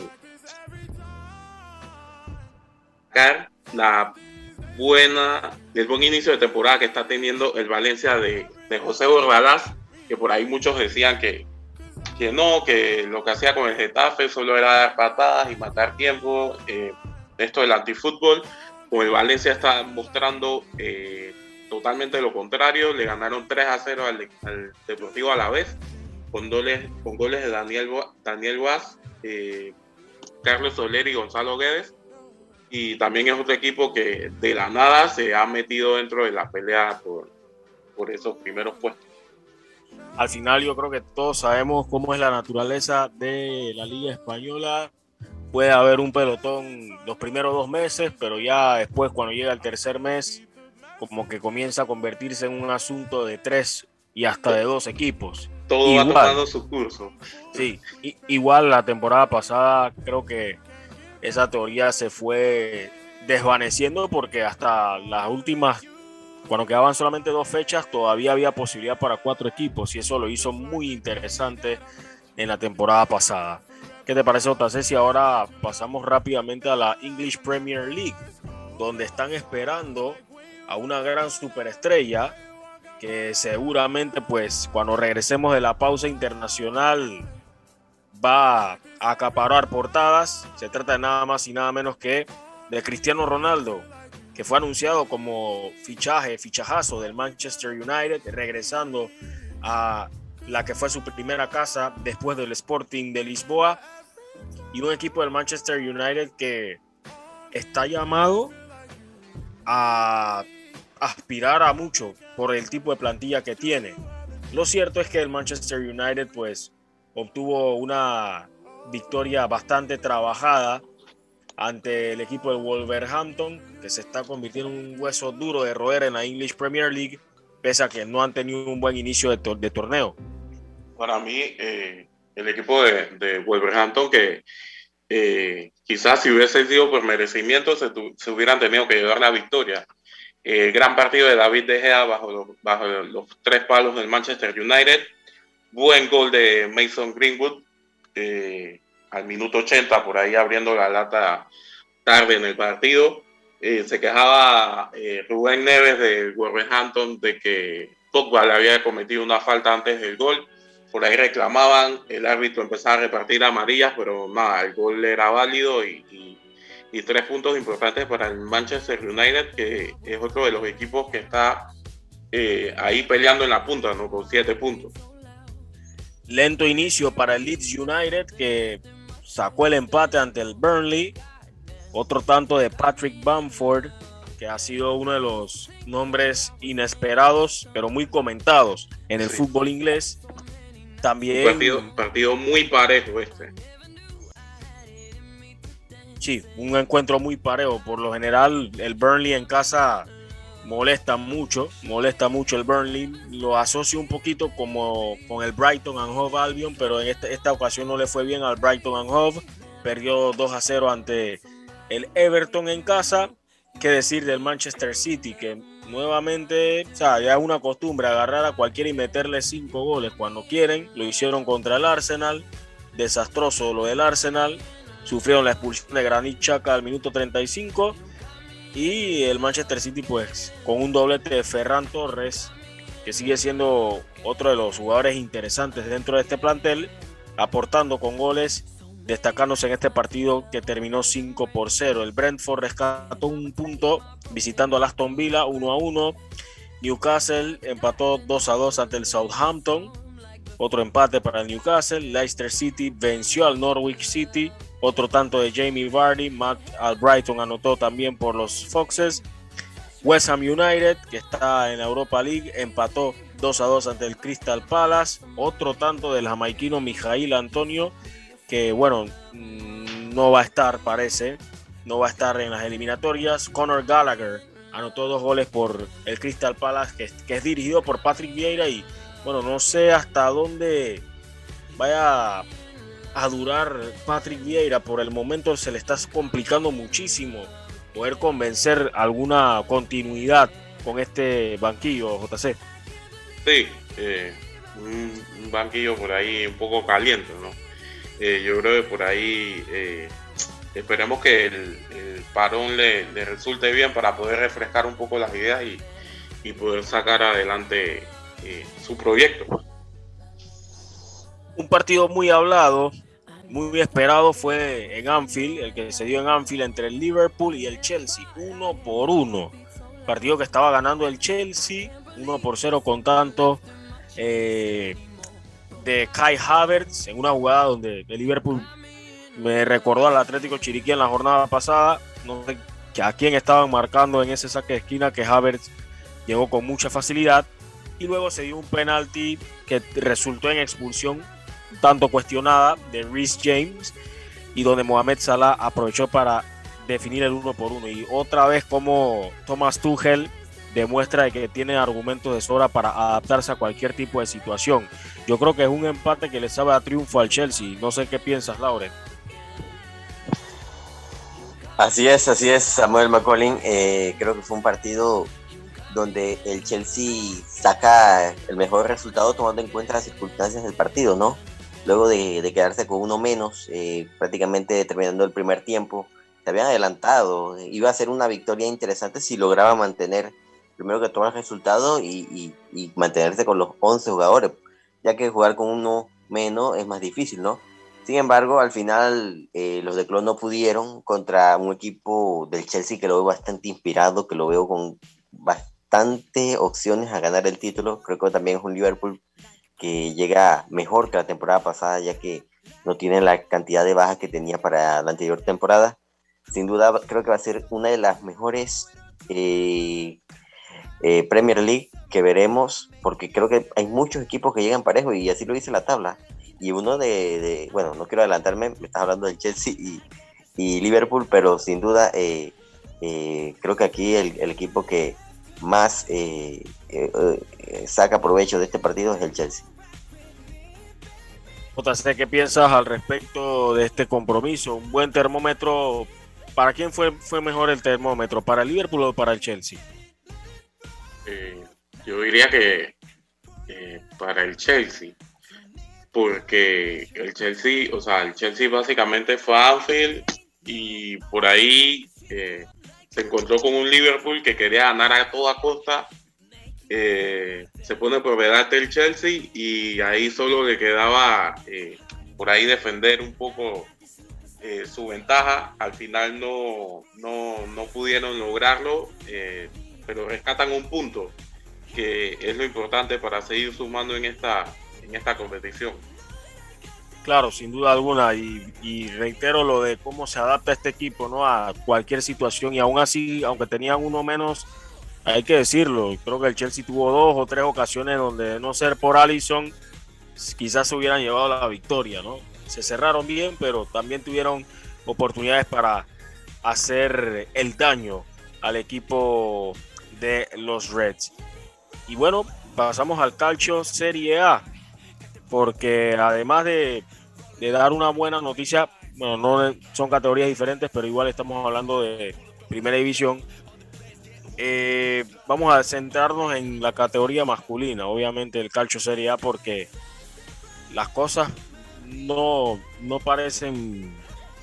la buena, el buen inicio de temporada que está teniendo el Valencia de, de José Bordalas, que por ahí muchos decían que, que no, que lo que hacía con el Getafe solo era dar patadas y matar tiempo. Eh, esto del antifútbol, con el Valencia está mostrando eh, totalmente lo contrario. Le ganaron 3 a 0 al, al Deportivo a la vez, con goles, con goles de Daniel, Daniel Vaz, eh, Carlos Soler y Gonzalo Guedes. Y también es otro equipo que de la nada se ha metido dentro de la pelea por, por esos primeros puestos. Al final yo creo que todos sabemos cómo es la naturaleza de la Liga Española puede haber un pelotón los primeros dos meses, pero ya después cuando llega el tercer mes, como que comienza a convertirse en un asunto de tres y hasta de dos equipos. todo va tomando su curso. Sí, igual la temporada pasada creo que esa teoría se fue desvaneciendo porque hasta las últimas, cuando quedaban solamente dos fechas, todavía había posibilidad para cuatro equipos y eso lo hizo muy interesante en la temporada pasada. ¿Qué te parece, Otase, si ahora pasamos rápidamente a la English Premier League, donde están esperando a una gran superestrella que seguramente pues cuando regresemos de la pausa internacional va a acaparar portadas. Se trata de nada más y nada menos que de Cristiano Ronaldo, que fue anunciado como fichaje, fichajazo del Manchester United, regresando a la que fue su primera casa después del Sporting de Lisboa y un equipo del Manchester United que está llamado a aspirar a mucho por el tipo de plantilla que tiene. Lo cierto es que el Manchester United pues obtuvo una victoria bastante trabajada ante el equipo de Wolverhampton, que se está convirtiendo en un hueso duro de roer en la English Premier League, pese a que no han tenido un buen inicio de, torneo. Para mí, eh, el equipo de, Wolverhampton, que eh, quizás si hubiese sido por merecimiento, se, se hubieran tenido que llevar la victoria el gran partido de David De Gea bajo los, bajo los tres palos del Manchester United. Buen gol de Mason Greenwood eh, al minuto 80, por ahí abriendo la lata tarde en el partido. Eh, se quejaba eh, Rubén Neves de Wolverhampton de que Pogba le había cometido una falta antes del gol. Por ahí reclamaban, el árbitro empezaba a repartir amarillas, pero nada, el gol era válido y y tres puntos importantes para el Manchester United, que es otro de los equipos que está eh, ahí peleando en la punta, ¿no? con siete puntos. Lento inicio para el Leeds United, que sacó el empate ante el Burnley. Otro tanto de Patrick Bamford, que ha sido uno de los nombres inesperados, pero muy comentados en el fútbol inglés. También. partido, partido muy parejo este sí, un encuentro muy parejo. Por lo general, el Burnley en casa molesta mucho, molesta mucho el Burnley. Lo asocio un poquito como con el Brighton and Hove Albion, pero en esta, esta ocasión no le fue bien al Brighton and Hove. Perdió 2 a 0 ante el Everton en casa. ¿Qué decir del Manchester City? Que nuevamente, o sea, ya es una costumbre agarrar a cualquiera y meterle 5 goles cuando quieren. Lo hicieron contra el Arsenal. Desastroso lo del Arsenal sufrieron la expulsión de Granit Xhaka al minuto 35 y el Manchester City pues con un doblete de Ferran Torres que sigue siendo otro de los jugadores interesantes dentro de este plantel aportando con goles destacándose en este partido que terminó 5 por 0 el Brentford rescató un punto visitando al Aston Villa 1 a 1 Newcastle empató 2 a 2 ante el Southampton. Otro empate para el Newcastle. Leicester City venció al Norwich City. Otro tanto de Jamie Vardy, Matt Albrighton anotó también por los Foxes. West Ham United, que está en la Europa League, empató 2 a 2 ante el Crystal Palace. Otro tanto del jamaiquino Mijail Antonio, que bueno, mm, no va a estar, parece, no va a estar en las eliminatorias. Conor Gallagher anotó dos goles por el Crystal Palace, que, es dirigido por Patrick Vieira. Y bueno, no sé hasta dónde vaya a durar Patrick Vieira. Por el momento se le está complicando muchísimo poder convencer alguna continuidad con este banquillo, JC. Sí, eh, un, banquillo por ahí un poco caliente, ¿no? Eh, yo creo que por ahí eh, esperemos que el, parón le, resulte bien para poder refrescar un poco las ideas y, y poder sacar adelante su proyecto. Un partido muy hablado, muy esperado fue en Anfield, el que se dio en Anfield entre el Liverpool y el Chelsea, uno por uno. Partido que estaba ganando el Chelsea, uno por cero con tanto eh, de Kai Havertz en una jugada donde el Liverpool me recordó al Atlético Chiriquí en la jornada pasada. No sé a quién estaban marcando en ese saque de esquina que Havertz llegó con mucha facilidad. Y luego se dio un penalti que resultó en expulsión tanto cuestionada de Rhys James y donde Mohamed Salah aprovechó para definir el uno por uno. Y otra vez como Thomas Tuchel demuestra que tiene argumentos de sobra para adaptarse a cualquier tipo de situación. Yo creo que es un empate que le sabe a triunfo al Chelsea. No sé qué piensas, Lauren. Así es, así es, Samuel McCollin. Eh, creo que fue un partido donde el Chelsea saca el mejor resultado tomando en cuenta las circunstancias del partido, ¿no? Luego de, quedarse con uno menos, eh, prácticamente terminando el primer tiempo, se habían adelantado. Iba a ser una victoria interesante si lograba mantener, primero que todo, el resultado y, mantenerse con los 11 jugadores, ya que jugar con uno menos es más difícil, ¿no? Sin embargo, al final eh, los de Clon no pudieron contra un equipo del Chelsea que lo veo bastante inspirado, que lo veo con bastante opciones a ganar el título. Creo que también es un Liverpool que llega mejor que la temporada pasada, ya que no tiene la cantidad de bajas que tenía para la anterior temporada. Sin duda, creo que va a ser una de las mejores eh, eh, Premier League que veremos, porque creo que hay muchos equipos que llegan parejos y así lo dice la tabla y uno de, bueno, no quiero adelantarme, me estás hablando del Chelsea y, Liverpool, pero sin duda eh, eh, creo que aquí el, equipo que más saca provecho de este partido es el Chelsea. JC, ¿qué piensas al respecto de este compromiso? Un buen termómetro. ¿Para quién fue, fue mejor el termómetro? ¿Para el Liverpool o para el Chelsea? Yo diría que para el Chelsea porque el Chelsea, o sea, el Chelsea básicamente fue a Anfield y por ahí eh, se encontró con un Liverpool que quería ganar a toda costa. Eh, se pone por delante el Chelsea y ahí solo le quedaba eh, por ahí defender un poco su ventaja. Al final no, no, no pudieron lograrlo, pero rescatan un punto que es lo importante para seguir sumando en esta, en esta competición. Claro, sin duda alguna, y, reitero lo de cómo se adapta este equipo ¿no? a cualquier situación, y aún así, aunque tenían uno menos, hay que decirlo, creo que el Chelsea tuvo dos o tres ocasiones donde no ser por Allison, quizás se hubieran llevado la victoria, ¿no? Se cerraron bien, pero también tuvieron oportunidades para hacer el daño al equipo de los Reds. Y bueno, pasamos al calcio Serie A porque además de, dar una buena noticia, bueno, no son categorías diferentes, pero igual estamos hablando de primera división. Eh, vamos a centrarnos en la categoría masculina, obviamente el calcio Serie A, porque las cosas no, no parecen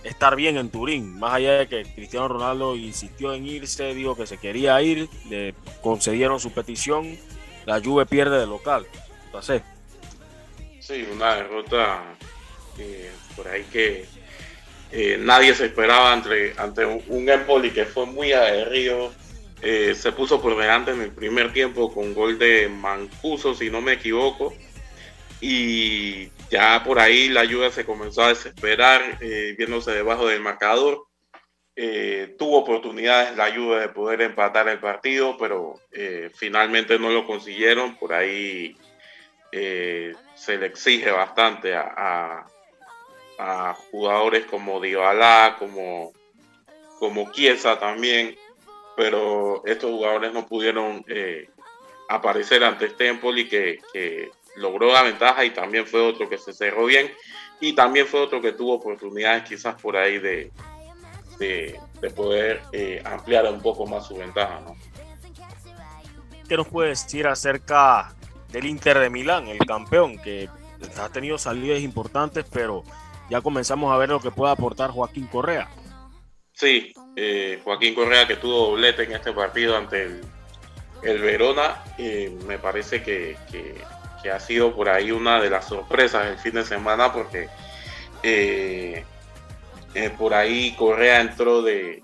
estar bien en Turín, más allá de que Cristiano Ronaldo insistió en irse, dijo que se quería ir, le concedieron su petición, la Juve pierde de local. Entonces, Sí, una derrota eh, por ahí que eh, nadie se esperaba ante, ante un, Empoli que fue muy aguerrido. Eh, se puso por delante en el primer tiempo con gol de Mancuso, si no me equivoco. Y ya por ahí la ayuda se comenzó a desesperar, viéndose debajo del marcador. tuvo oportunidades la ayuda de poder empatar el partido, pero finalmente no lo consiguieron. Por ahí se le exige bastante a, jugadores como Dybala, como, como también, pero estos jugadores no pudieron eh, aparecer ante este Empoli que, que logró la ventaja y también fue otro que se cerró bien y también fue otro que tuvo oportunidades quizás por ahí de, de, poder eh, ampliar un poco más su ventaja. ¿no? ¿Qué nos puedes decir acerca del Inter de Milán, el campeón, que ha tenido salidas importantes, pero ya comenzamos a ver lo que puede aportar Joaquín Correa. Sí, eh, Joaquín Correa que tuvo doblete en este partido ante el, Verona, eh, me parece que, ha sido por ahí una de las sorpresas el fin de semana porque eh, por ahí Correa entró de,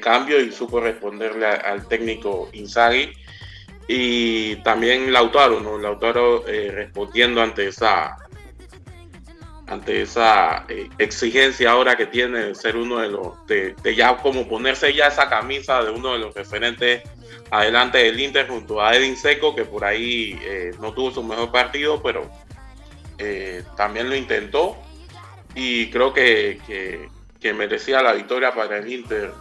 cambio y supo responderle al técnico Inzaghi y también Lautaro, ¿no? Lautaro eh, respondiendo ante esa ante esa eh, exigencia ahora que tiene de ser uno de los de, ya como ponerse ya esa camisa de uno de los referentes adelante del Inter junto a Edin Seco que por ahí eh, no tuvo su mejor partido pero también lo intentó y creo que, que, merecía la victoria para el Inter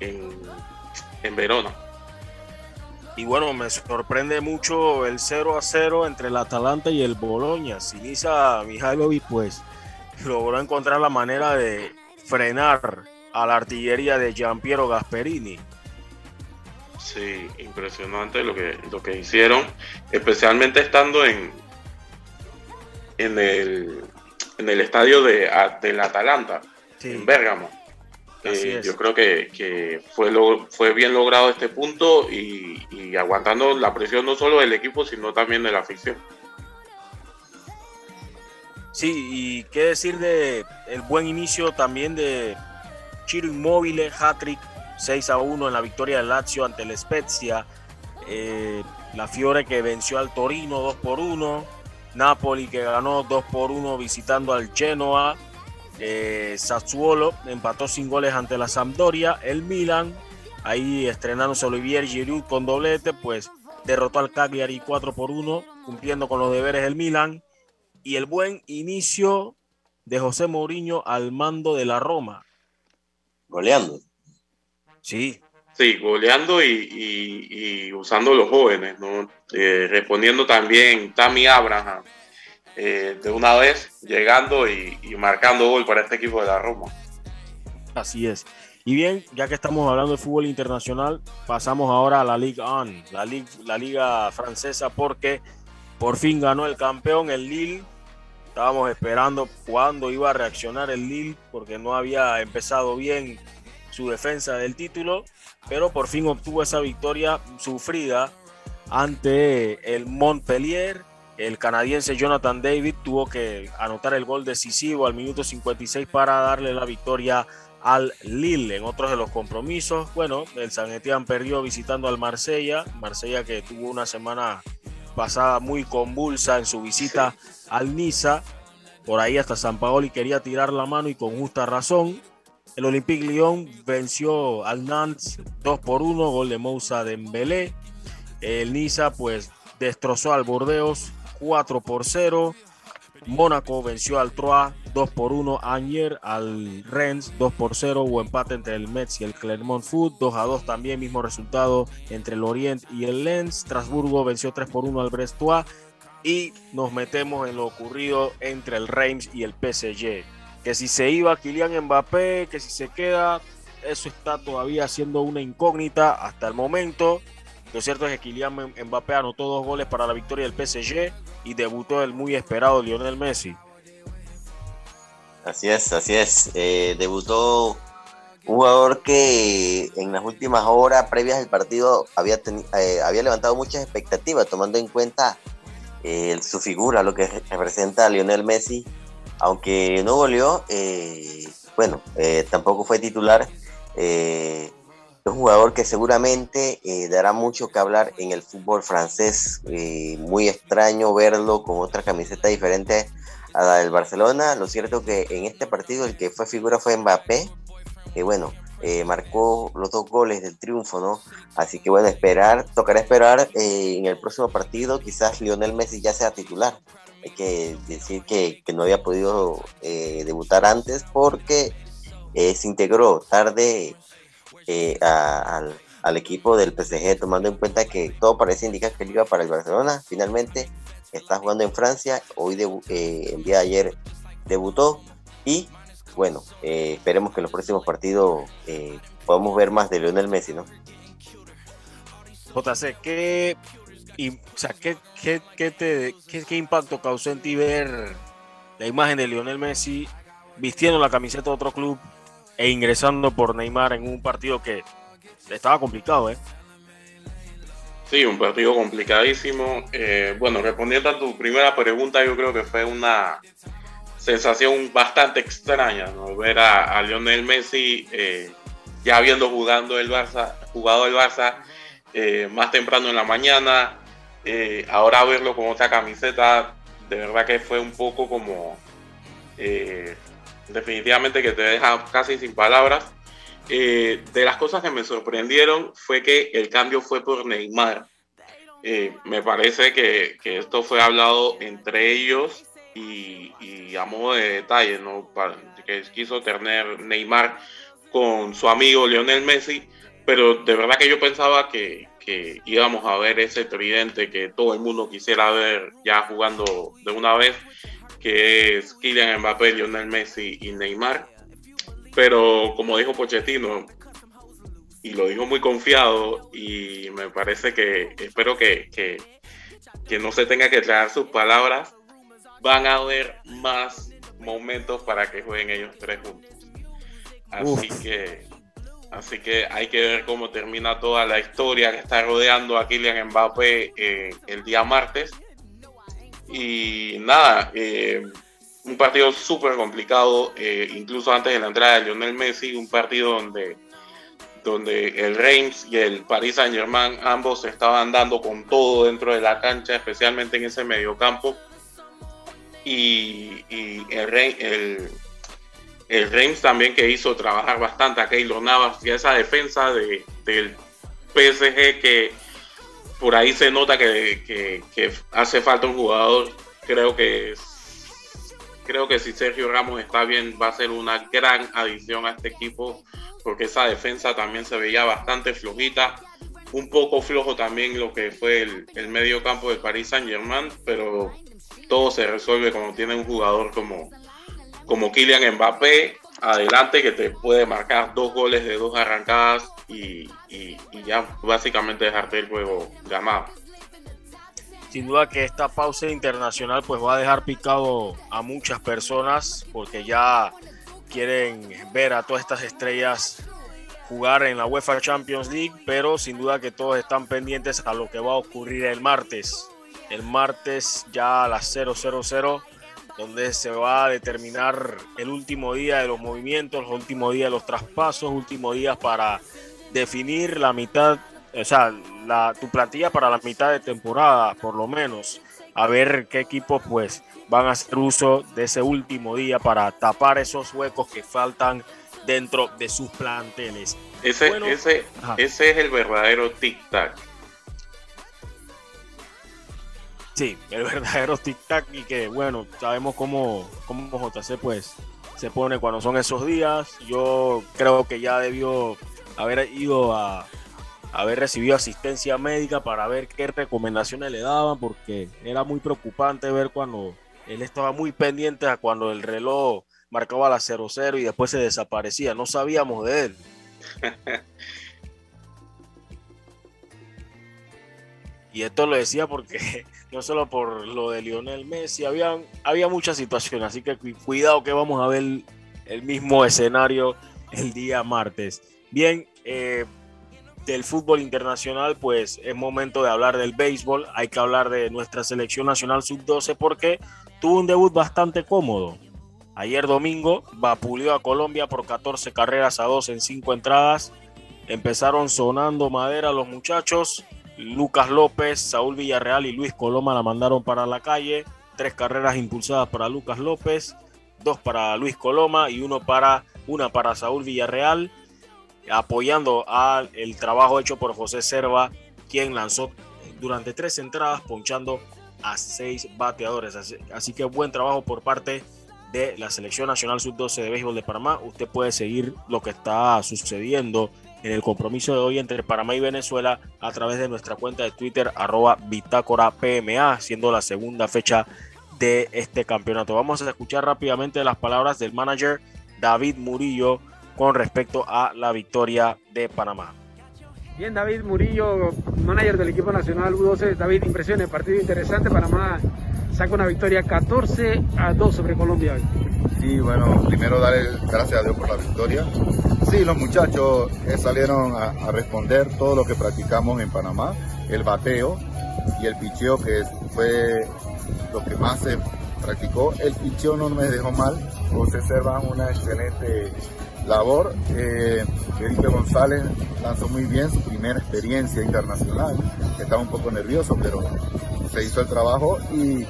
en en Verona. Y bueno, me sorprende mucho el 0 a 0 entre el Atalanta y el Boloña. Sinisa Mihailovic pues logró encontrar la manera de frenar a la artillería de Giampiero Gasperini. Sí, impresionante lo que, lo que hicieron, especialmente estando en, en, el, en el estadio de, del Atalanta, en Bérgamo. Eh, yo creo que, fue, fue bien logrado este punto y, aguantando la presión no solo del equipo, sino también de la afición. Sí, y qué decir de el buen inicio también de Chiro Inmóvil, hat-trick 6 a 1 en la victoria del Lazio ante el Spezia. Eh, la Fiore que venció al Torino 2 por 1. Napoli que ganó 2 por 1 visitando al Genoa. Eh, Sassuolo empató sin goles ante la Sampdoria. El Milan, ahí estrenándose Olivier Giroud con doblete, pues derrotó al Cagliari 4 por 1, cumpliendo con los deberes del Milan. Y el buen inicio de José Mourinho al mando de la Roma. Goleando. Sí. Sí, goleando y, usando los jóvenes, ¿no? Eh, respondiendo también Tammy Abraham eh, de una vez, llegando y, marcando gol para este equipo de la Roma. Así es. Y bien, ya que estamos hablando de fútbol internacional, pasamos ahora a la Ligue 1, la, liga, la liga francesa, porque por fin ganó el campeón, el Lille. Estábamos esperando cuándo iba a reaccionar el Lille, porque no había empezado bien su defensa del título, pero por fin obtuvo esa victoria sufrida ante el Montpellier el canadiense Jonathan David tuvo que anotar el gol decisivo al minuto 56 para darle la victoria al Lille. En otros de los compromisos, bueno, el San Etienne perdió visitando al Marsella, Marsella que tuvo una semana pasada muy convulsa en su visita al Niza. Por ahí hasta San Paoli quería tirar la mano y con justa razón. El Olympique Lyon venció al Nantes 2 por 1, gol de Moussa Dembélé. El Niza pues destrozó al Bordeaux 4 por 0. Mónaco venció al Troyes 2 por 1. Ayer al Rennes 2 por 0. Hubo empate entre el Metz y el Clermont Foot. 2 a 2 también, mismo resultado entre el Orient y el Lens. Strasburgo venció 3 por 1 al Brestois. Y nos metemos en lo ocurrido entre el Reims y el PSG. Que si se iba Kylian Mbappé, que si se queda, eso está todavía siendo una incógnita hasta el momento. Lo cierto es que Kylian Mbappé anotó dos goles para la victoria del PSG y debutó el muy esperado Lionel Messi. Así es, así es. Eh, debutó un jugador que en las últimas horas previas al partido había, eh, había levantado muchas expectativas, tomando en cuenta eh, su figura, lo que representa a Lionel Messi, aunque no goleó, bueno, tampoco fue titular. Un jugador que seguramente eh, dará mucho que hablar en el fútbol francés. Eh, muy extraño verlo con otra camiseta diferente a la del Barcelona. Lo cierto que en este partido el que fue figura fue Mbappé. Que bueno, eh, marcó los dos goles del triunfo, ¿no? Así que bueno, esperar, tocará esperar en el próximo partido. Quizás Lionel Messi ya sea titular. Hay que decir que, que no había podido debutar antes porque se integró tarde eh, al, equipo del PSG, tomando en cuenta que todo parece indicar que él iba para el Barcelona. Finalmente está jugando en Francia, hoy eh, el día de ayer debutó y bueno, eh, esperemos que en los próximos partidos podamos ver más de Lionel Messi, ¿no? JC, ¿qué, y, o sea, ¿qué, qué, qué, te, qué impacto causó en ti ver la imagen de Lionel Messi vistiendo la camiseta de otro club e ingresando por Neymar en un partido que estaba complicado, ¿eh? Sí, un partido complicadísimo. Eh, bueno, respondiendo a tu primera pregunta, yo creo que fue una sensación bastante extraña, ¿no? Ver a, Lionel Messi eh, ya habiendo jugando el Barça, jugado el Barça eh, más temprano en la mañana, ahora verlo con otra camiseta, de verdad que fue un poco como definitivamente que te deja casi sin palabras. Eh, de las cosas que me sorprendieron fue que el cambio fue por Neymar. Eh, me parece que, que, esto fue hablado entre ellos y, y a modo de detalle, ¿no? Para, que quiso tener Neymar con su amigo Lionel Messi pero de verdad que yo pensaba que, que íbamos a ver ese tridente que todo el mundo quisiera ver ya jugando de una vez, que es Kylian Mbappé, Lionel Messi y Neymar. Pero como dijo Pochettino, y lo dijo muy confiado, y me parece que espero que, que, que no se tenga que traer sus palabras, van a haber más momentos para que jueguen ellos tres juntos. Así que Así que hay que ver cómo termina toda la historia que está rodeando a Kylian Mbappé eh, el día martes. Y nada, eh, un partido súper complicado, eh, incluso antes de la entrada de Lionel Messi, un partido donde, donde el Reims y el Paris Saint Germain ambos estaban dando con todo dentro de la cancha, especialmente en ese mediocampo. Y, el, el, el Reims también que hizo trabajar bastante a Keylor Navas y esa defensa de, del PSG que por ahí se nota que, hace falta un jugador. Creo que creo que si Sergio Ramos está bien va a ser una gran adición a este equipo porque esa defensa también se veía bastante flojita. Un poco flojo también lo que fue el, el medio campo de Paris Saint Germain, pero todo se resuelve cuando tiene un jugador como, como Kylian Mbappé adelante que te puede marcar dos goles de dos arrancadas y, ya básicamente dejarte el juego ganado. Sin duda que esta pausa internacional pues va a dejar picado a muchas personas porque ya quieren ver a todas estas estrellas jugar en la UEFA Champions League, pero sin duda que todos están pendientes a lo que va a ocurrir el martes. El martes ya a las 000 donde se va a determinar el último día de los movimientos, el último día de los traspasos, último día para definir la mitad, o sea, la, tu plantilla para la mitad de temporada, por lo menos, a ver qué equipos pues van a hacer uso de ese último día para tapar esos huecos que faltan dentro de sus planteles. Ese, ese, ese es el verdadero tic-tac Sí, el verdadero tic-tac y que, bueno, sabemos cómo, cómo JC pues se pone cuando son esos días. Yo creo que ya debió haber ido a haber recibido asistencia médica para ver qué recomendaciones le daban, porque era muy preocupante ver cuando él estaba muy pendiente a cuando el reloj marcaba la 0-0 y después se desaparecía. No sabíamos de él. y esto lo decía porque no solo por lo de Lionel Messi, había, había muchas situaciones, así que cuidado que vamos a ver el mismo escenario el día martes. Bien, eh, del fútbol internacional, pues es momento de hablar del béisbol, hay que hablar de nuestra selección nacional sub-12 porque tuvo un debut bastante cómodo. Ayer domingo vapuleó a Colombia por 14 carreras a 2 en 5 entradas. Empezaron sonando madera los muchachos Lucas López, Saúl Villarreal y Luis Coloma la mandaron para la calle. Tres carreras impulsadas para Lucas López, dos para Luis Coloma y uno para, una para Saúl Villarreal, apoyando al trabajo hecho por José Serva, quien lanzó durante tres entradas, ponchando a seis bateadores. Así, así que buen trabajo por parte de la Selección Nacional Sub-12 de Béisbol de Panamá. Usted puede seguir lo que está sucediendo en el compromiso de hoy entre Panamá y Venezuela a través de nuestra cuenta de Twitter arroba bitácora PMA, siendo la segunda fecha de este campeonato. Vamos a escuchar rápidamente las palabras del manager David Murillo con respecto a la victoria de Panamá. Bien, David Murillo, manager del equipo nacional U12. David, impresiones, partido interesante. Panamá saca una victoria 14 a 2 sobre Colombia. Sí, bueno, primero darle gracias a Dios por la victoria. Sí, los muchachos eh, salieron a, responder todo lo que practicamos en Panamá, el bateo y el picheo que fue lo que más se practicó. El picheo no me dejó mal, José Servan una excelente labor. Eh, Felipe González lanzó muy bien su primera experiencia internacional. Estaba un poco nervioso, pero se hizo el trabajo y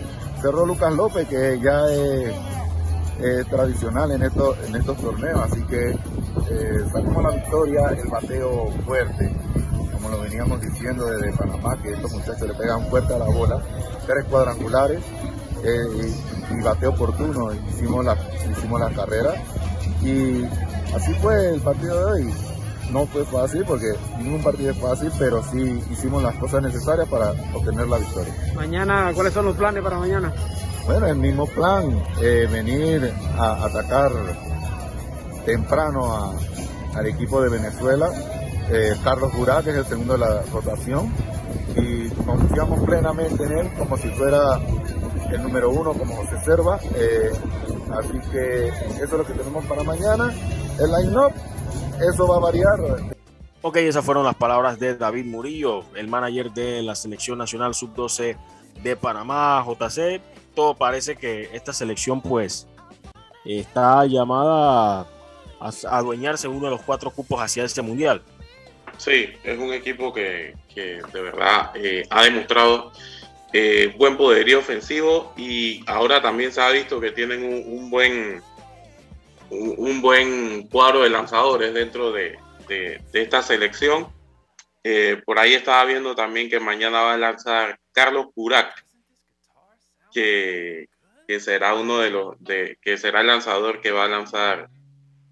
cerró Lucas López, que ya es tradicional en estos, en estos torneos, así que eh, salimos la victoria, el bateo fuerte, como lo veníamos diciendo desde Panamá, que estos muchachos le pegan fuerte a la bola, tres cuadrangulares eh, y, bateo oportuno, hicimos la, hicimos la carrera y así fue el partido de hoy. No fue fácil porque ningún partido es fácil, pero sí hicimos las cosas necesarias para obtener la victoria. Mañana, ¿cuáles son los planes para mañana? Bueno, el mismo plan, eh, venir a atacar temprano al equipo de Venezuela. Eh, Carlos Burak es el segundo de la rotación y confiamos plenamente en él como si fuera el número uno como José Serva. Eh, así que eso es lo que tenemos para mañana. El line-up, eso va a variar. Ok, esas fueron las palabras de David Murillo, el manager de la Selección Nacional Sub-12 de Panamá, JC. Todo parece que esta selección pues está llamada a adueñarse uno de los cuatro cupos hacia este mundial. Sí, es un equipo que, que de verdad eh, ha demostrado eh, buen poderío ofensivo y ahora también se ha visto que tienen un, buen un, buen cuadro de lanzadores dentro de, esta selección. Eh, por ahí estaba viendo también que mañana va a lanzar Carlos Burak, que, que será uno de los de, que será el lanzador que va a lanzar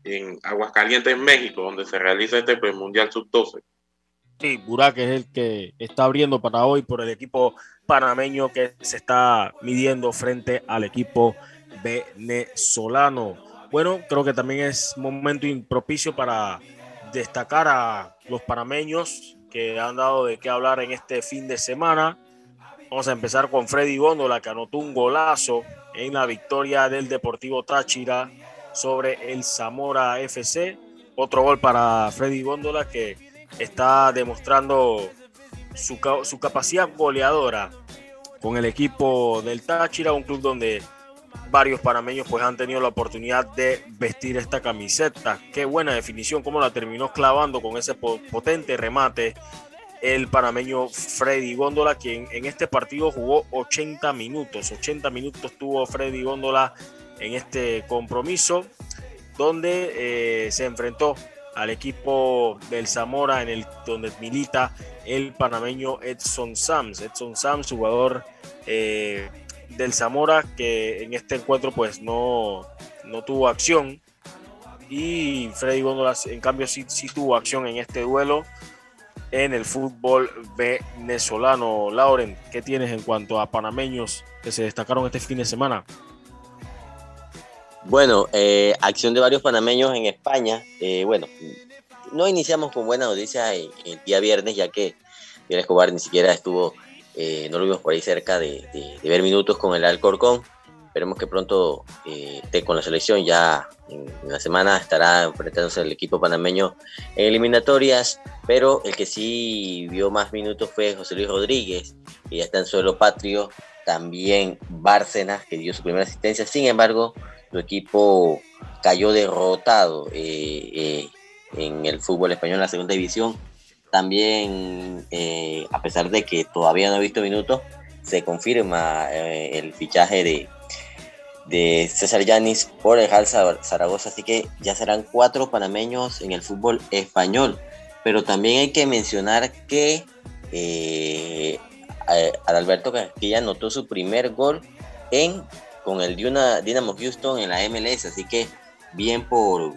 en Aguascalientes, México, donde se realiza este Mundial Sub-12. Sí, Burak es el que está abriendo para hoy por el equipo panameño que se está midiendo frente al equipo venezolano. Bueno, creo que también es momento impropicio para destacar a los panameños que han dado de qué hablar en este fin de semana. Vamos a empezar con Freddy Góndola, que anotó un golazo en la victoria del Deportivo Táchira sobre el Zamora FC. Otro gol para Freddy Góndola que está demostrando su, su, capacidad goleadora con el equipo del Táchira, un club donde varios panameños pues han tenido la oportunidad de vestir esta camiseta. Qué buena definición, cómo la terminó clavando con ese potente remate el panameño Freddy Góndola, quien en este partido jugó 80 minutos. 80 minutos tuvo Freddy Góndola en este compromiso, donde eh, se enfrentó al equipo del Zamora, en el donde milita el panameño Edson Sams. Edson Sams, jugador eh, del Zamora, que en este encuentro pues no, no tuvo acción. Y Freddy Góndola, en cambio, sí, sí tuvo acción en este duelo en el fútbol venezolano. Lauren, ¿qué tienes en cuanto a panameños que se destacaron este fin de semana? Bueno, eh, acción de varios panameños en España. Eh, bueno, no iniciamos con buena noticia el, día viernes, ya que Miguel Escobar ni siquiera estuvo, eh, no lo vimos por ahí cerca de, ver minutos con el Alcorcón. Esperemos que pronto esté con la selección. Ya en, la semana estará enfrentándose el equipo panameño en eliminatorias. Pero el que sí vio más minutos fue José Luis Rodríguez, que ya está en suelo patrio. También Bárcenas, que dio su primera asistencia. Sin embargo, su equipo cayó derrotado eh, eh, en el fútbol español en la segunda división. También, eh, a pesar de que todavía no ha visto minutos, se confirma el fichaje de, de César Yanis por el Real Zaragoza, así que ya serán cuatro panameños en el fútbol español. Pero también hay que mencionar que Adalberto Casquilla anotó su primer gol en con el Dinamo Houston en la MLS, así que bien por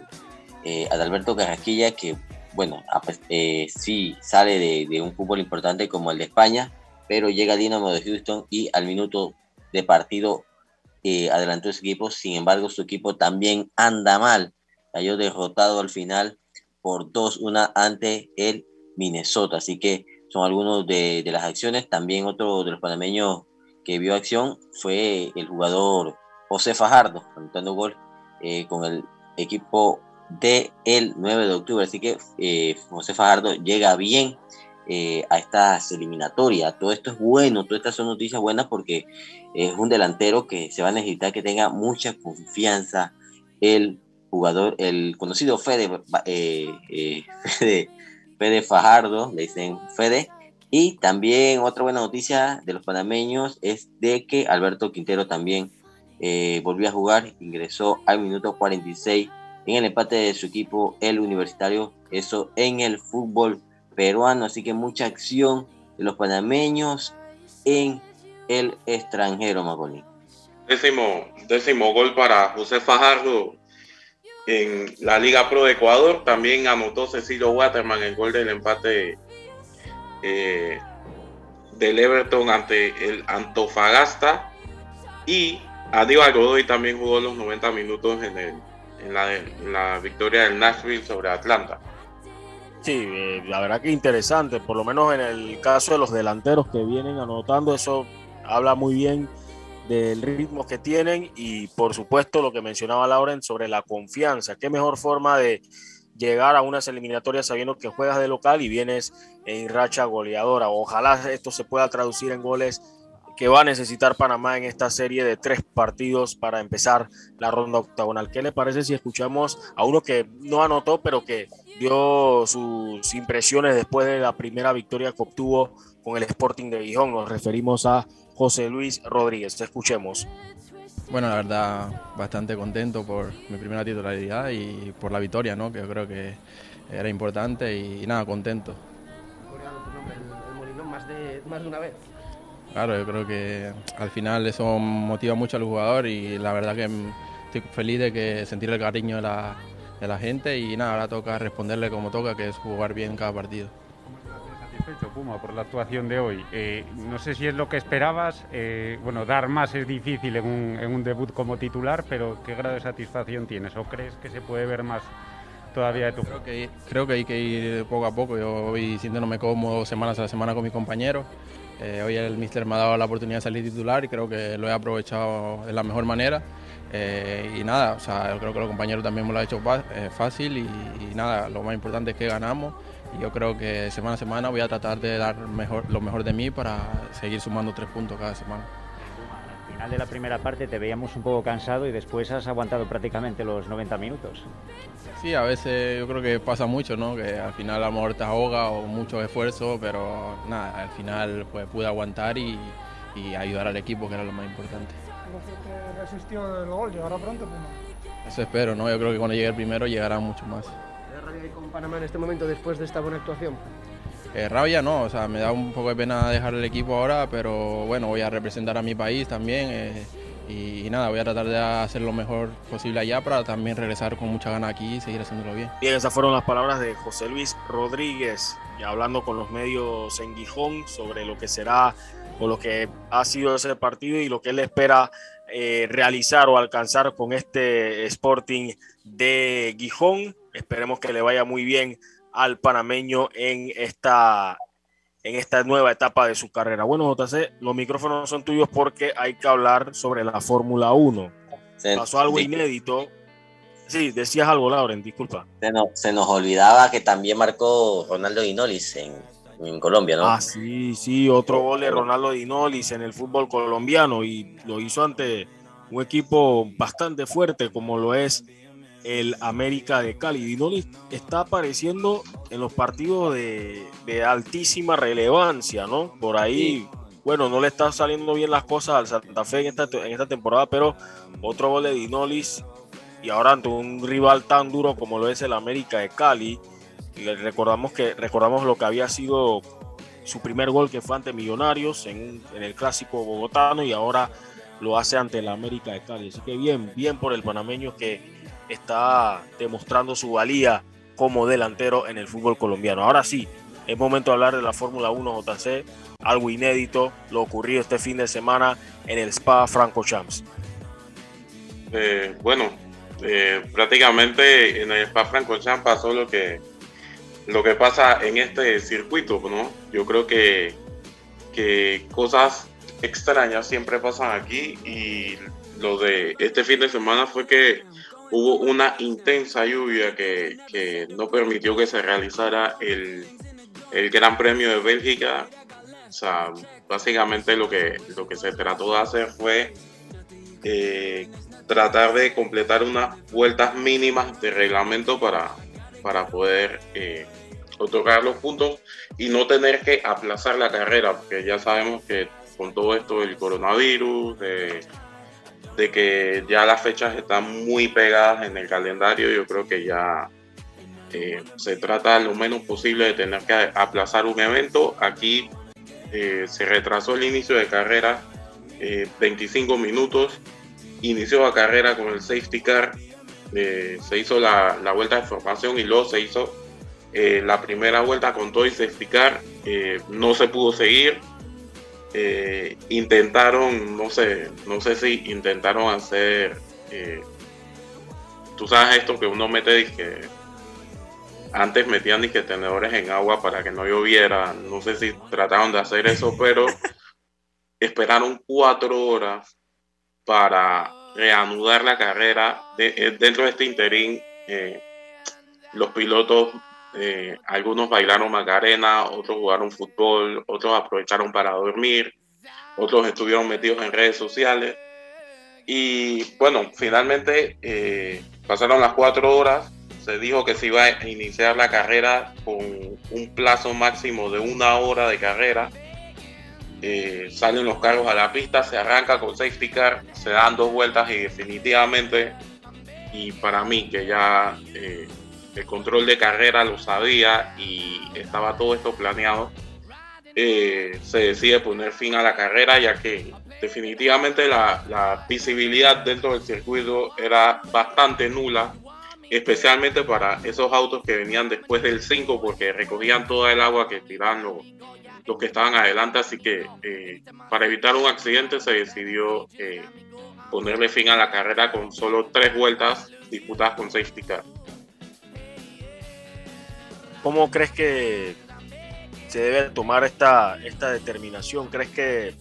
eh, Adalberto Carrasquilla, que bueno, eh, sí sale de, un fútbol importante como el de España, pero llega Dinamo de Houston y al minuto de partido eh, adelantó su equipo, sin embargo su equipo también anda mal, cayó derrotado al final por 2-1 ante el Minnesota, así que son algunos de, de las acciones, también otro de los panameños que vio acción fue el jugador José Fajardo, anotando gol eh, con el equipo del el 9 de octubre. Así que eh, José Fajardo llega bien eh, a estas eliminatorias. Todo esto es bueno, todas estas son noticias buenas porque es un delantero que se va a necesitar que tenga mucha confianza el jugador, el conocido Fede, Fede, Fede Fajardo, le dicen Fede, y también otra buena noticia de los panameños es de que Alberto Quintero también eh, volvió a jugar, ingresó al minuto 46 en el empate de su equipo, el universitario, eso en el fútbol peruano, así que mucha acción de los panameños en el extranjero, Macolín. Décimo, décimo gol para José Fajardo, en la Liga Pro de Ecuador. También anotó Cecilio Waterman el gol del empate eh, del Everton ante el Antofagasta. Y Aníbal Godoy también jugó los 90 minutos en, el, en, la, en la victoria del Nashville sobre Atlanta. Sí, eh, la verdad que interesante, por lo menos en el caso de los delanteros que vienen anotando, eso habla muy bien del ritmo que tienen y por supuesto lo que mencionaba Lauren sobre la confianza. Qué mejor forma de llegar a unas eliminatorias sabiendo que juegas de local y vienes en racha goleadora. Ojalá esto se pueda traducir en goles que va a necesitar Panamá en esta serie de tres partidos para empezar la ronda octagonal. ¿Qué le parece si escuchamos a uno que no anotó, pero que dio sus impresiones después de la primera victoria que obtuvo con el Sporting de Gijón? Nos referimos a José Luis Rodríguez. Escuchemos. Bueno, la verdad, bastante contento por mi primera titularidad y por la victoria, ¿no? que yo creo que era importante y, nada, contento. el, más de, más de una vez. Claro, yo creo que al final eso motiva mucho al jugador y la verdad que estoy feliz de que sentir el cariño de la, de la gente y nada, ahora toca responderle como toca, que es jugar bien cada partido. Satisfecho, Puma, por la actuación de hoy. Eh, no sé si es lo que esperabas. Eh, bueno, dar más es difícil en un, en un debut como titular, pero ¿qué grado de satisfacción tienes? ¿O crees que se puede ver más todavía de tu creo que, creo que hay que ir poco a poco. Yo voy sintiéndome cómodo semanas a semana con mis compañeros. Eh, hoy el míster me ha dado la oportunidad de salir titular y creo que lo he aprovechado de la mejor manera. Eh, y nada, o sea, yo creo que los compañeros también me lo han hecho eh, fácil y, nada, lo más importante es que ganamos y yo creo que semana a semana voy a tratar de dar lo mejor de mí para seguir sumando tres puntos cada semana. Al final de la primera parte te veíamos un poco cansado y después has aguantado prácticamente los 90 minutos. Sí, a veces yo creo que pasa mucho, ¿no? Que al final a lo mejor te ahoga o mucho esfuerzo, pero nada, al final pues pude aguantar y, y ayudar al equipo, que era lo más importante. que resistió el gol, llegará pronto, Puma. Eso espero, ¿no? Yo creo que cuando llegue el primero llegará mucho más. ¿Te rabia con Panamá en este momento después de esta buena actuación? Eh, rabia no, o sea, me da un poco de pena dejar el equipo ahora, pero bueno, voy a representar a mi país también. Eh, y, y, nada, voy a tratar de hacer lo mejor posible allá para también regresar con mucha gana aquí y seguir haciéndolo bien. Bien, esas fueron las palabras de José Luis Rodríguez, ya hablando con los medios en Gijón sobre lo que será o lo que ha sido ese partido y lo que él espera eh, realizar o alcanzar con este Sporting de Gijón. Esperemos que le vaya muy bien al panameño en esta en esta nueva etapa de su carrera. Bueno, JC, los micrófonos son tuyos porque hay que hablar sobre la Fórmula 1. Se, Pasó algo sí. inédito. Sí, decías algo, Lauren, disculpa. Se nos, se nos olvidaba que también marcó Ronaldo Dinolis en, en Colombia, ¿no? Ah, sí, sí, otro gol de Ronaldo Dinolis en el fútbol colombiano y lo hizo ante un equipo bastante fuerte como lo es el América de Cali. Dinolis está apareciendo en los partidos de, de altísima relevancia, ¿no? Por ahí, sí. bueno, no le están saliendo bien las cosas al Santa Fe en esta, en esta temporada, pero otro gol de Dinolis y ahora ante un rival tan duro como lo es el América de Cali, recordamos que recordamos lo que había sido su primer gol que fue ante Millonarios en, en el clásico bogotano y ahora lo hace ante el América de Cali. Así que bien, bien por el panameño que está demostrando su valía como delantero en el fútbol colombiano. Ahora sí, es momento de hablar de la Fórmula 1 JC, algo inédito, lo ocurrido este fin de semana en el Spa Franco Champs. Eh, bueno, eh, prácticamente en el Spa Franco Champs pasó lo que lo que pasa en este circuito, ¿no? Yo creo que, que cosas extrañas siempre pasan aquí y lo de este fin de semana fue que hubo una intensa lluvia que, que no permitió que se realizara el, el, Gran Premio de Bélgica. O sea, básicamente lo que, lo que se trató de hacer fue eh, tratar de completar unas vueltas mínimas de reglamento para, para poder eh, otorgar los puntos y no tener que aplazar la carrera, porque ya sabemos que con todo esto del coronavirus, de, de que ya las fechas están muy pegadas en el calendario, yo creo que ya eh, se trata lo menos posible de tener que aplazar un evento. Aquí eh, se retrasó el inicio de carrera eh, 25 minutos, inició la carrera con el safety car eh, se hizo la, la, vuelta de formación y luego se hizo eh, la primera vuelta con todo y explicar, eh, no se pudo seguir. Intentaron, no sé, no sé si intentaron hacer, tú sabes esto que uno mete que antes metían disque tenedores en agua para que no lloviera, no sé si trataron de hacer eso, pero esperaron cuatro horas para reanudar la carrera. Eh, dentro de este interín, eh, los pilotos, eh, algunos bailaron Macarena, otros jugaron fútbol, otros aprovecharon para dormir, otros estuvieron metidos en redes sociales. Y bueno, finalmente pasaron las cuatro horas, se dijo que se iba a iniciar la carrera con un plazo máximo de una hora de carrera eh, salen los carros a la pista, se arranca con safety car, se dan dos vueltas y definitivamente, y para mí que ya eh, el control de carrera lo sabía y estaba todo esto planeado, eh, se decide poner fin a la carrera ya que definitivamente la, la visibilidad dentro del circuito era bastante nula especialmente para esos autos que venían después del 5 porque recogían toda el agua que tiraban los, los que estaban adelante, así que eh, para evitar un accidente se decidió eh, ponerle fin a la carrera con solo tres vueltas disputadas con safety car. ¿Cómo crees que se debe tomar esta, esta determinación? ¿Crees que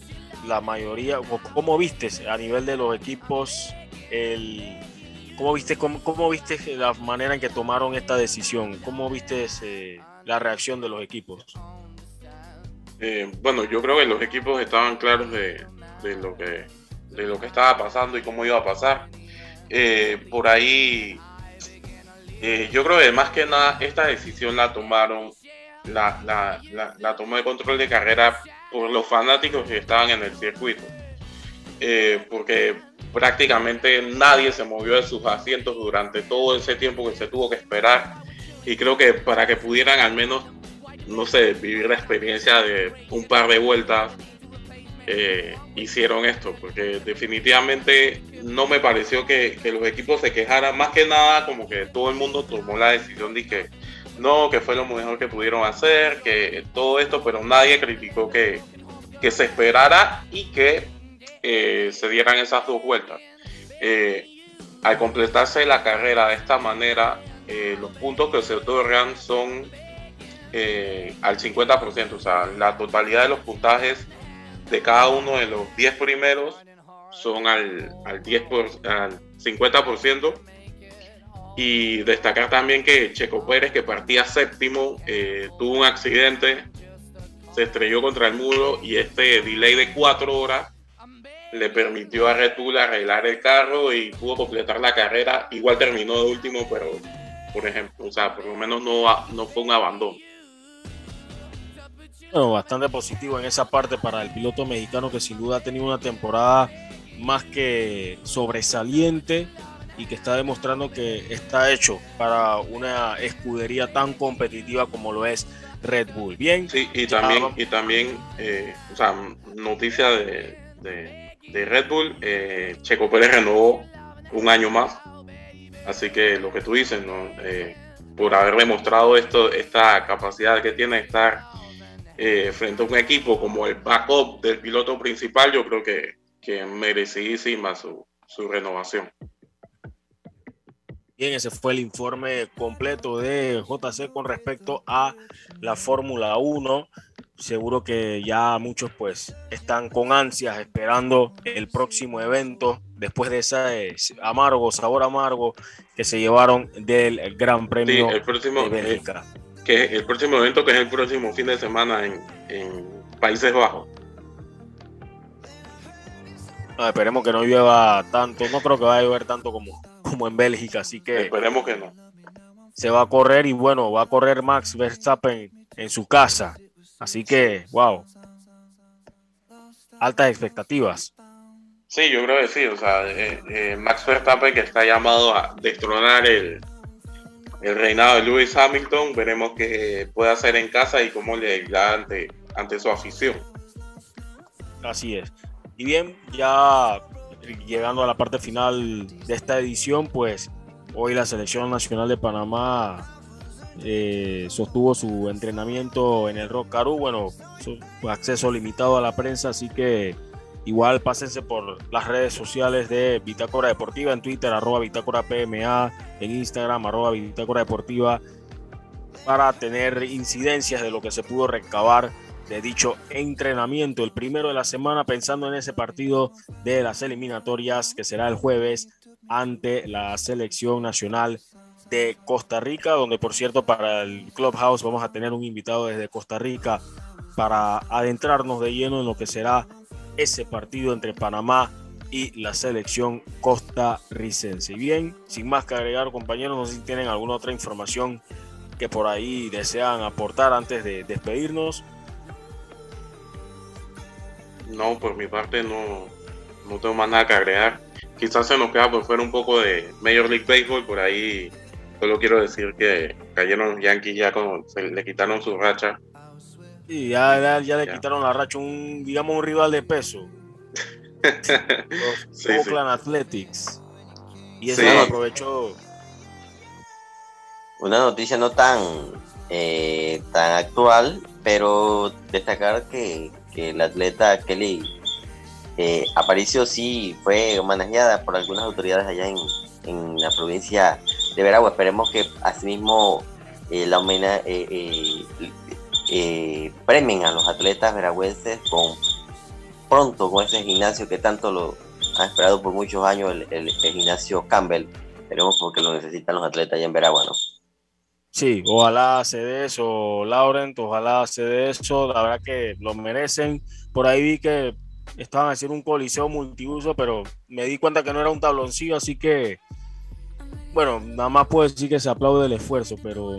la mayoría, cómo viste a nivel de los equipos, el, cómo viste, cómo, cómo la manera en que tomaron esta decisión? ¿Cómo viste la reacción de los equipos? Eh, bueno, yo creo que los equipos estaban claros de, lo que, de lo que estaba pasando y cómo iba a pasar. Eh, por ahí, eh, yo creo que más que nada esta decisión la tomaron, la, la, la, la de control de carrera por los fanáticos que estaban en el circuito. porque prácticamente nadie se movió de sus asientos durante todo ese tiempo que se tuvo que esperar. Y creo que para que pudieran al menos no sé, vivir la experiencia de un par de vueltas, eh, hicieron esto, porque definitivamente no me pareció que, los equipos se quejaran, más que nada como que todo el mundo tomó la decisión de que no, que fue lo mejor que pudieron hacer, que todo esto, pero nadie criticó que, que se esperara y que eh, se dieran esas dos vueltas. Eh, al completarse la carrera de esta manera, los puntos que se otorgan son al 50%, o sea, la totalidad de los puntajes de cada uno de los 10 primeros son al, al, 10 al 50%. Y destacar también que Checo Pérez, que partía séptimo, eh, tuvo un accidente, se estrelló contra el muro y este delay de cuatro horas le permitió a Red Bull arreglar el carro y pudo completar la carrera. Igual terminó de último, pero por ejemplo, o sea, por lo menos no, no fue un abandono bastante positivo en esa parte para el piloto mexicano que sin duda ha tenido una temporada más que sobresaliente y que está demostrando que está hecho para una escudería tan competitiva como lo es Red Bull. Bien. Sí, y también, y también eh, o sea, noticia de, de, Red Bull, eh, Checo Pérez renovó un año más. Así que lo que tú dices, ¿no? Eh, por haber demostrado esto, esta capacidad que tiene de estar eh, frente a un equipo como el backup del piloto principal, yo creo que, que merecidísima su, su renovación. Bien, ese fue el informe completo de JC con respecto a la Fórmula 1. Seguro que ya muchos pues están con ansias esperando el próximo evento después de ese amargo, sabor amargo que se llevaron del Gran Premio el próximo, de Bélgica que el próximo evento, que es el próximo fin de semana en, Países Bajos. esperemos que no llueva tanto, no creo que vaya a llover tanto como, como en Bélgica, así que... Esperemos que no. Se va a correr y bueno, va a correr Max Verstappen en su casa, así que, wow. Altas expectativas. Sí, yo creo que sí, o sea, eh, eh, Max Verstappen que está llamado a destronar el, el reinado de Lewis Hamilton, veremos qué puede hacer en casa y cómo le irá ante, ante su afición. Así es. Y bien, ya llegando a la parte final de esta edición, pues hoy la selección nacional de Panamá eh, sostuvo su entrenamiento en el Rock Caru, bueno, su acceso limitado a la prensa, así que igual pásense por las redes sociales de Bitácora Deportiva en Twitter, arroba Bitácora PMA, en Instagram, arroba Bitácora Deportiva, para tener incidencias de lo que se pudo recabar de dicho entrenamiento, el primero de la semana, pensando en ese partido de las eliminatorias que será el jueves ante la selección nacional de Costa Rica, donde por cierto para el Clubhouse vamos a tener un invitado desde Costa Rica para adentrarnos de lleno en lo que será ese partido entre Panamá y la selección costarricense. Y bien, sin más que agregar compañeros, no sé si tienen alguna otra información que por ahí desean aportar antes de despedirnos. No, por mi parte no, no tengo más nada que agregar. Quizás se nos queda por fuera un poco de Major League Baseball, por ahí solo quiero decir que cayeron los Yankees ya cuando se le quitaron su racha. Y ya, ya, le quitaron la racha un, digamos, un rival de peso. los Oakland Athletics. Y eso lo aprovechó. Una noticia no tan, eh, tan actual, pero destacar que, que el atleta Kelly eh, Aparicio sí fue manejada por algunas autoridades allá en, en la provincia de Veragua. Esperemos que asimismo eh, la homena, eh, eh, a los atletas veragüenses con pronto con ese gimnasio que tanto lo han esperado por muchos años, el, gimnasio Campbell. Esperemos porque lo necesitan los atletas allá en Veragua, ¿no? Sí, ojalá se dé eso, Laurent, ojalá se dé eso, la verdad que lo merecen. Por ahí vi que estaban haciendo un coliseo multiuso, pero me di cuenta que no era un tabloncillo, así que, bueno, nada más puedo decir que se aplaude el esfuerzo, pero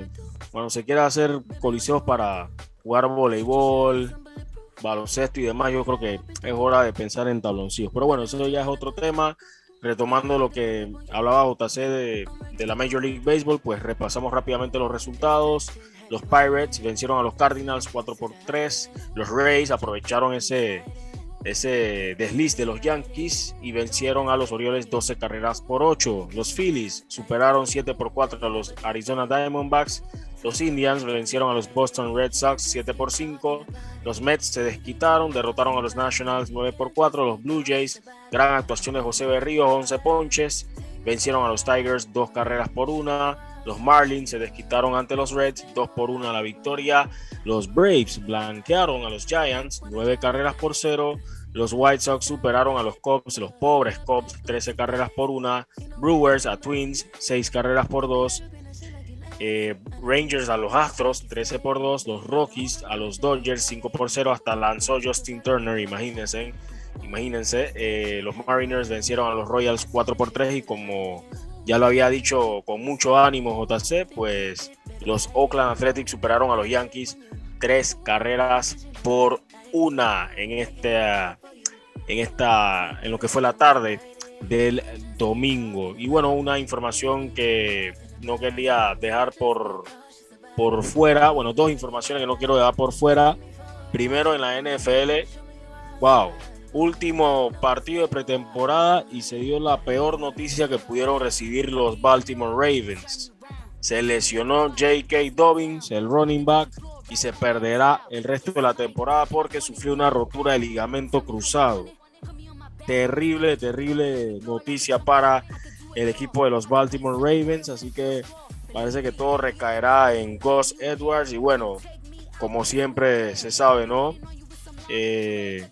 cuando se quiera hacer coliseos para jugar voleibol, baloncesto y demás, yo creo que es hora de pensar en tabloncillos. Pero bueno, eso ya es otro tema. Retomando lo que hablaba JC de, de la Major League Baseball, pues repasamos rápidamente los resultados. Los Pirates vencieron a los Cardinals 4 por 3. Los Rays aprovecharon ese, ese desliz de los Yankees y vencieron a los Orioles 12 carreras por 8. Los Phillies superaron 7 por 4 a los Arizona Diamondbacks. Los Indians vencieron a los Boston Red Sox 7 por 5. Los Mets se desquitaron, derrotaron a los Nationals 9 por 4. Los Blue Jays, gran actuación de José Berrío, 11 ponches. Vencieron a los Tigers 2 carreras por 1. Los Marlins se desquitaron ante los Reds 2 por 1 a la victoria. Los Braves blanquearon a los Giants 9 carreras por 0. Los White Sox superaron a los Cubs, los pobres Cubs, 13 carreras por 1. Brewers a Twins, 6 carreras por 2. Eh, Rangers a los Astros, 13 por 2. Los Rockies a los Dodgers, 5 por 0. Hasta lanzó Justin Turner, imagínense. Imagínense, eh, los Mariners vencieron a los Royals 4 por 3 y como ya lo había dicho con mucho ánimo JC, pues los Oakland Athletics superaron a los Yankees 3 carreras por una en esta, en esta, en lo que fue la tarde del domingo. Y bueno, una información que no quería dejar por, por fuera, bueno, dos informaciones que no quiero dejar por fuera. Primero en la NFL, wow, último partido de pretemporada y se dio la peor noticia que pudieron recibir los Baltimore Ravens. Se lesionó J.K. Dobbins, el running back, y se perderá el resto de la temporada porque sufrió una rotura de ligamento cruzado. Terrible, terrible noticia para el equipo de los Baltimore Ravens, así que parece que todo recaerá en Gus Edwards y bueno, como siempre se sabe, ¿no? Eh,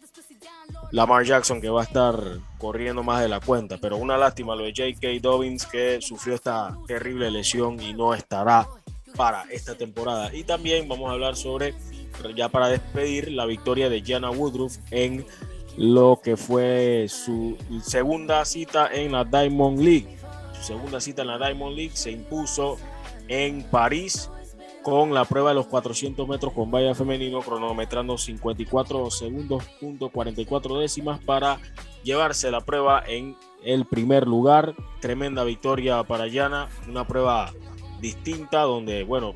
Lamar Jackson que va a estar corriendo más de la cuenta, pero una lástima lo de J.K. Dobbins que sufrió esta terrible lesión y no estará para esta temporada. Y también vamos a hablar sobre, ya para despedir, la victoria de Jana Woodruff en lo que fue su segunda cita en la Diamond League. Su segunda cita en la Diamond League se impuso en París con la prueba de los 400 metros con valla femenino, cronometrando 54 segundos, punto 44 décimas para llevarse la prueba en el primer lugar. Tremenda victoria para Yana, una prueba distinta donde, bueno,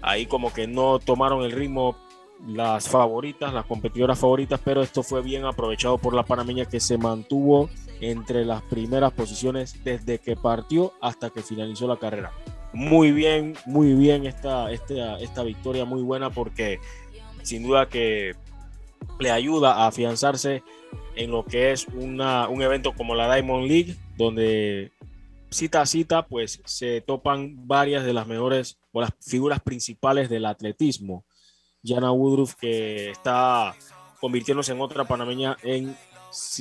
ahí como que no tomaron el ritmo las favoritas, las competidoras favoritas, pero esto fue bien aprovechado por la panameña que se mantuvo entre las primeras posiciones desde que partió hasta que finalizó la carrera. Muy bien, muy bien esta, esta, esta victoria, muy buena porque sin duda que le ayuda a afianzarse en lo que es una, un evento como la Diamond League, donde cita a cita pues se topan varias de las mejores o las figuras principales del atletismo. Jana Woodruff que está convirtiéndose en otra panameña en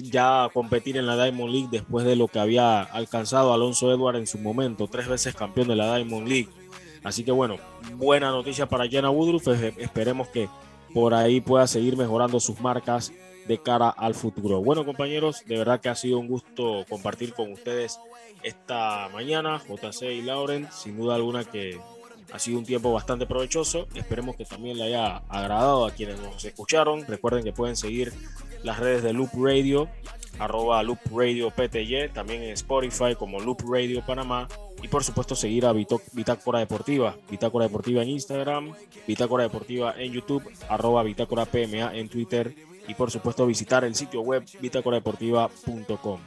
ya competir en la Diamond League después de lo que había alcanzado Alonso Edward en su momento, tres veces campeón de la Diamond League. Así que bueno, buena noticia para Jana Woodruff. Esperemos que por ahí pueda seguir mejorando sus marcas de cara al futuro. Bueno compañeros, de verdad que ha sido un gusto compartir con ustedes esta mañana, JC y Lauren, sin duda alguna que ha sido un tiempo bastante provechoso. Esperemos que también le haya agradado a quienes nos escucharon. Recuerden que pueden seguir las redes de Loop Radio, arroba Loop Radio PTY, también en Spotify como Loop Radio Panamá. Y por supuesto seguir a Bitácora Deportiva, Bitácora Deportiva en Instagram, Bitácora Deportiva en YouTube, arroba Bitácora PMA en Twitter y por supuesto visitar el sitio web bitácoradeportiva.com.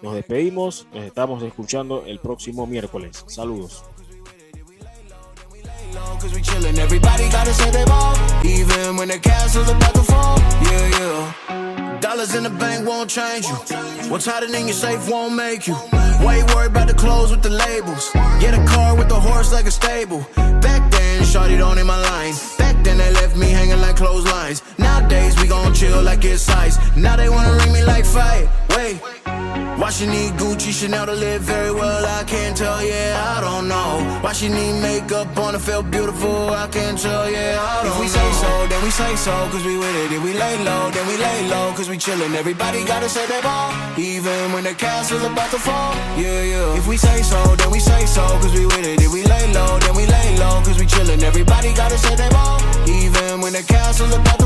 Nos despedimos, nos estamos escuchando el próximo miércoles. Saludos. Dollars in the bank won't change you. What's hiding in your safe won't make you. Why you worried about the clothes with the labels? Get a car with a horse like a stable. Back then, shorty don't in my line. Back then, they left me hanging like clotheslines. Nowadays, we gon' chill like it's ice. Now they wanna ring me like fight. Wait. Why she need Gucci, Chanel to live very well, I can't tell, yeah, I don't know. Why she need makeup on to feel beautiful, I can't tell, yeah, I don't know. If we know. say so, then we say so, cause we with it. If we lay low, then we lay low, cause we chillin'. Everybody gotta say they ball, even when the castle's about to fall, yeah, yeah. If we say so, then we say so, cause we with it. If we lay low, then we lay low, cause we chillin'. Everybody gotta say they ball, even when the castle's about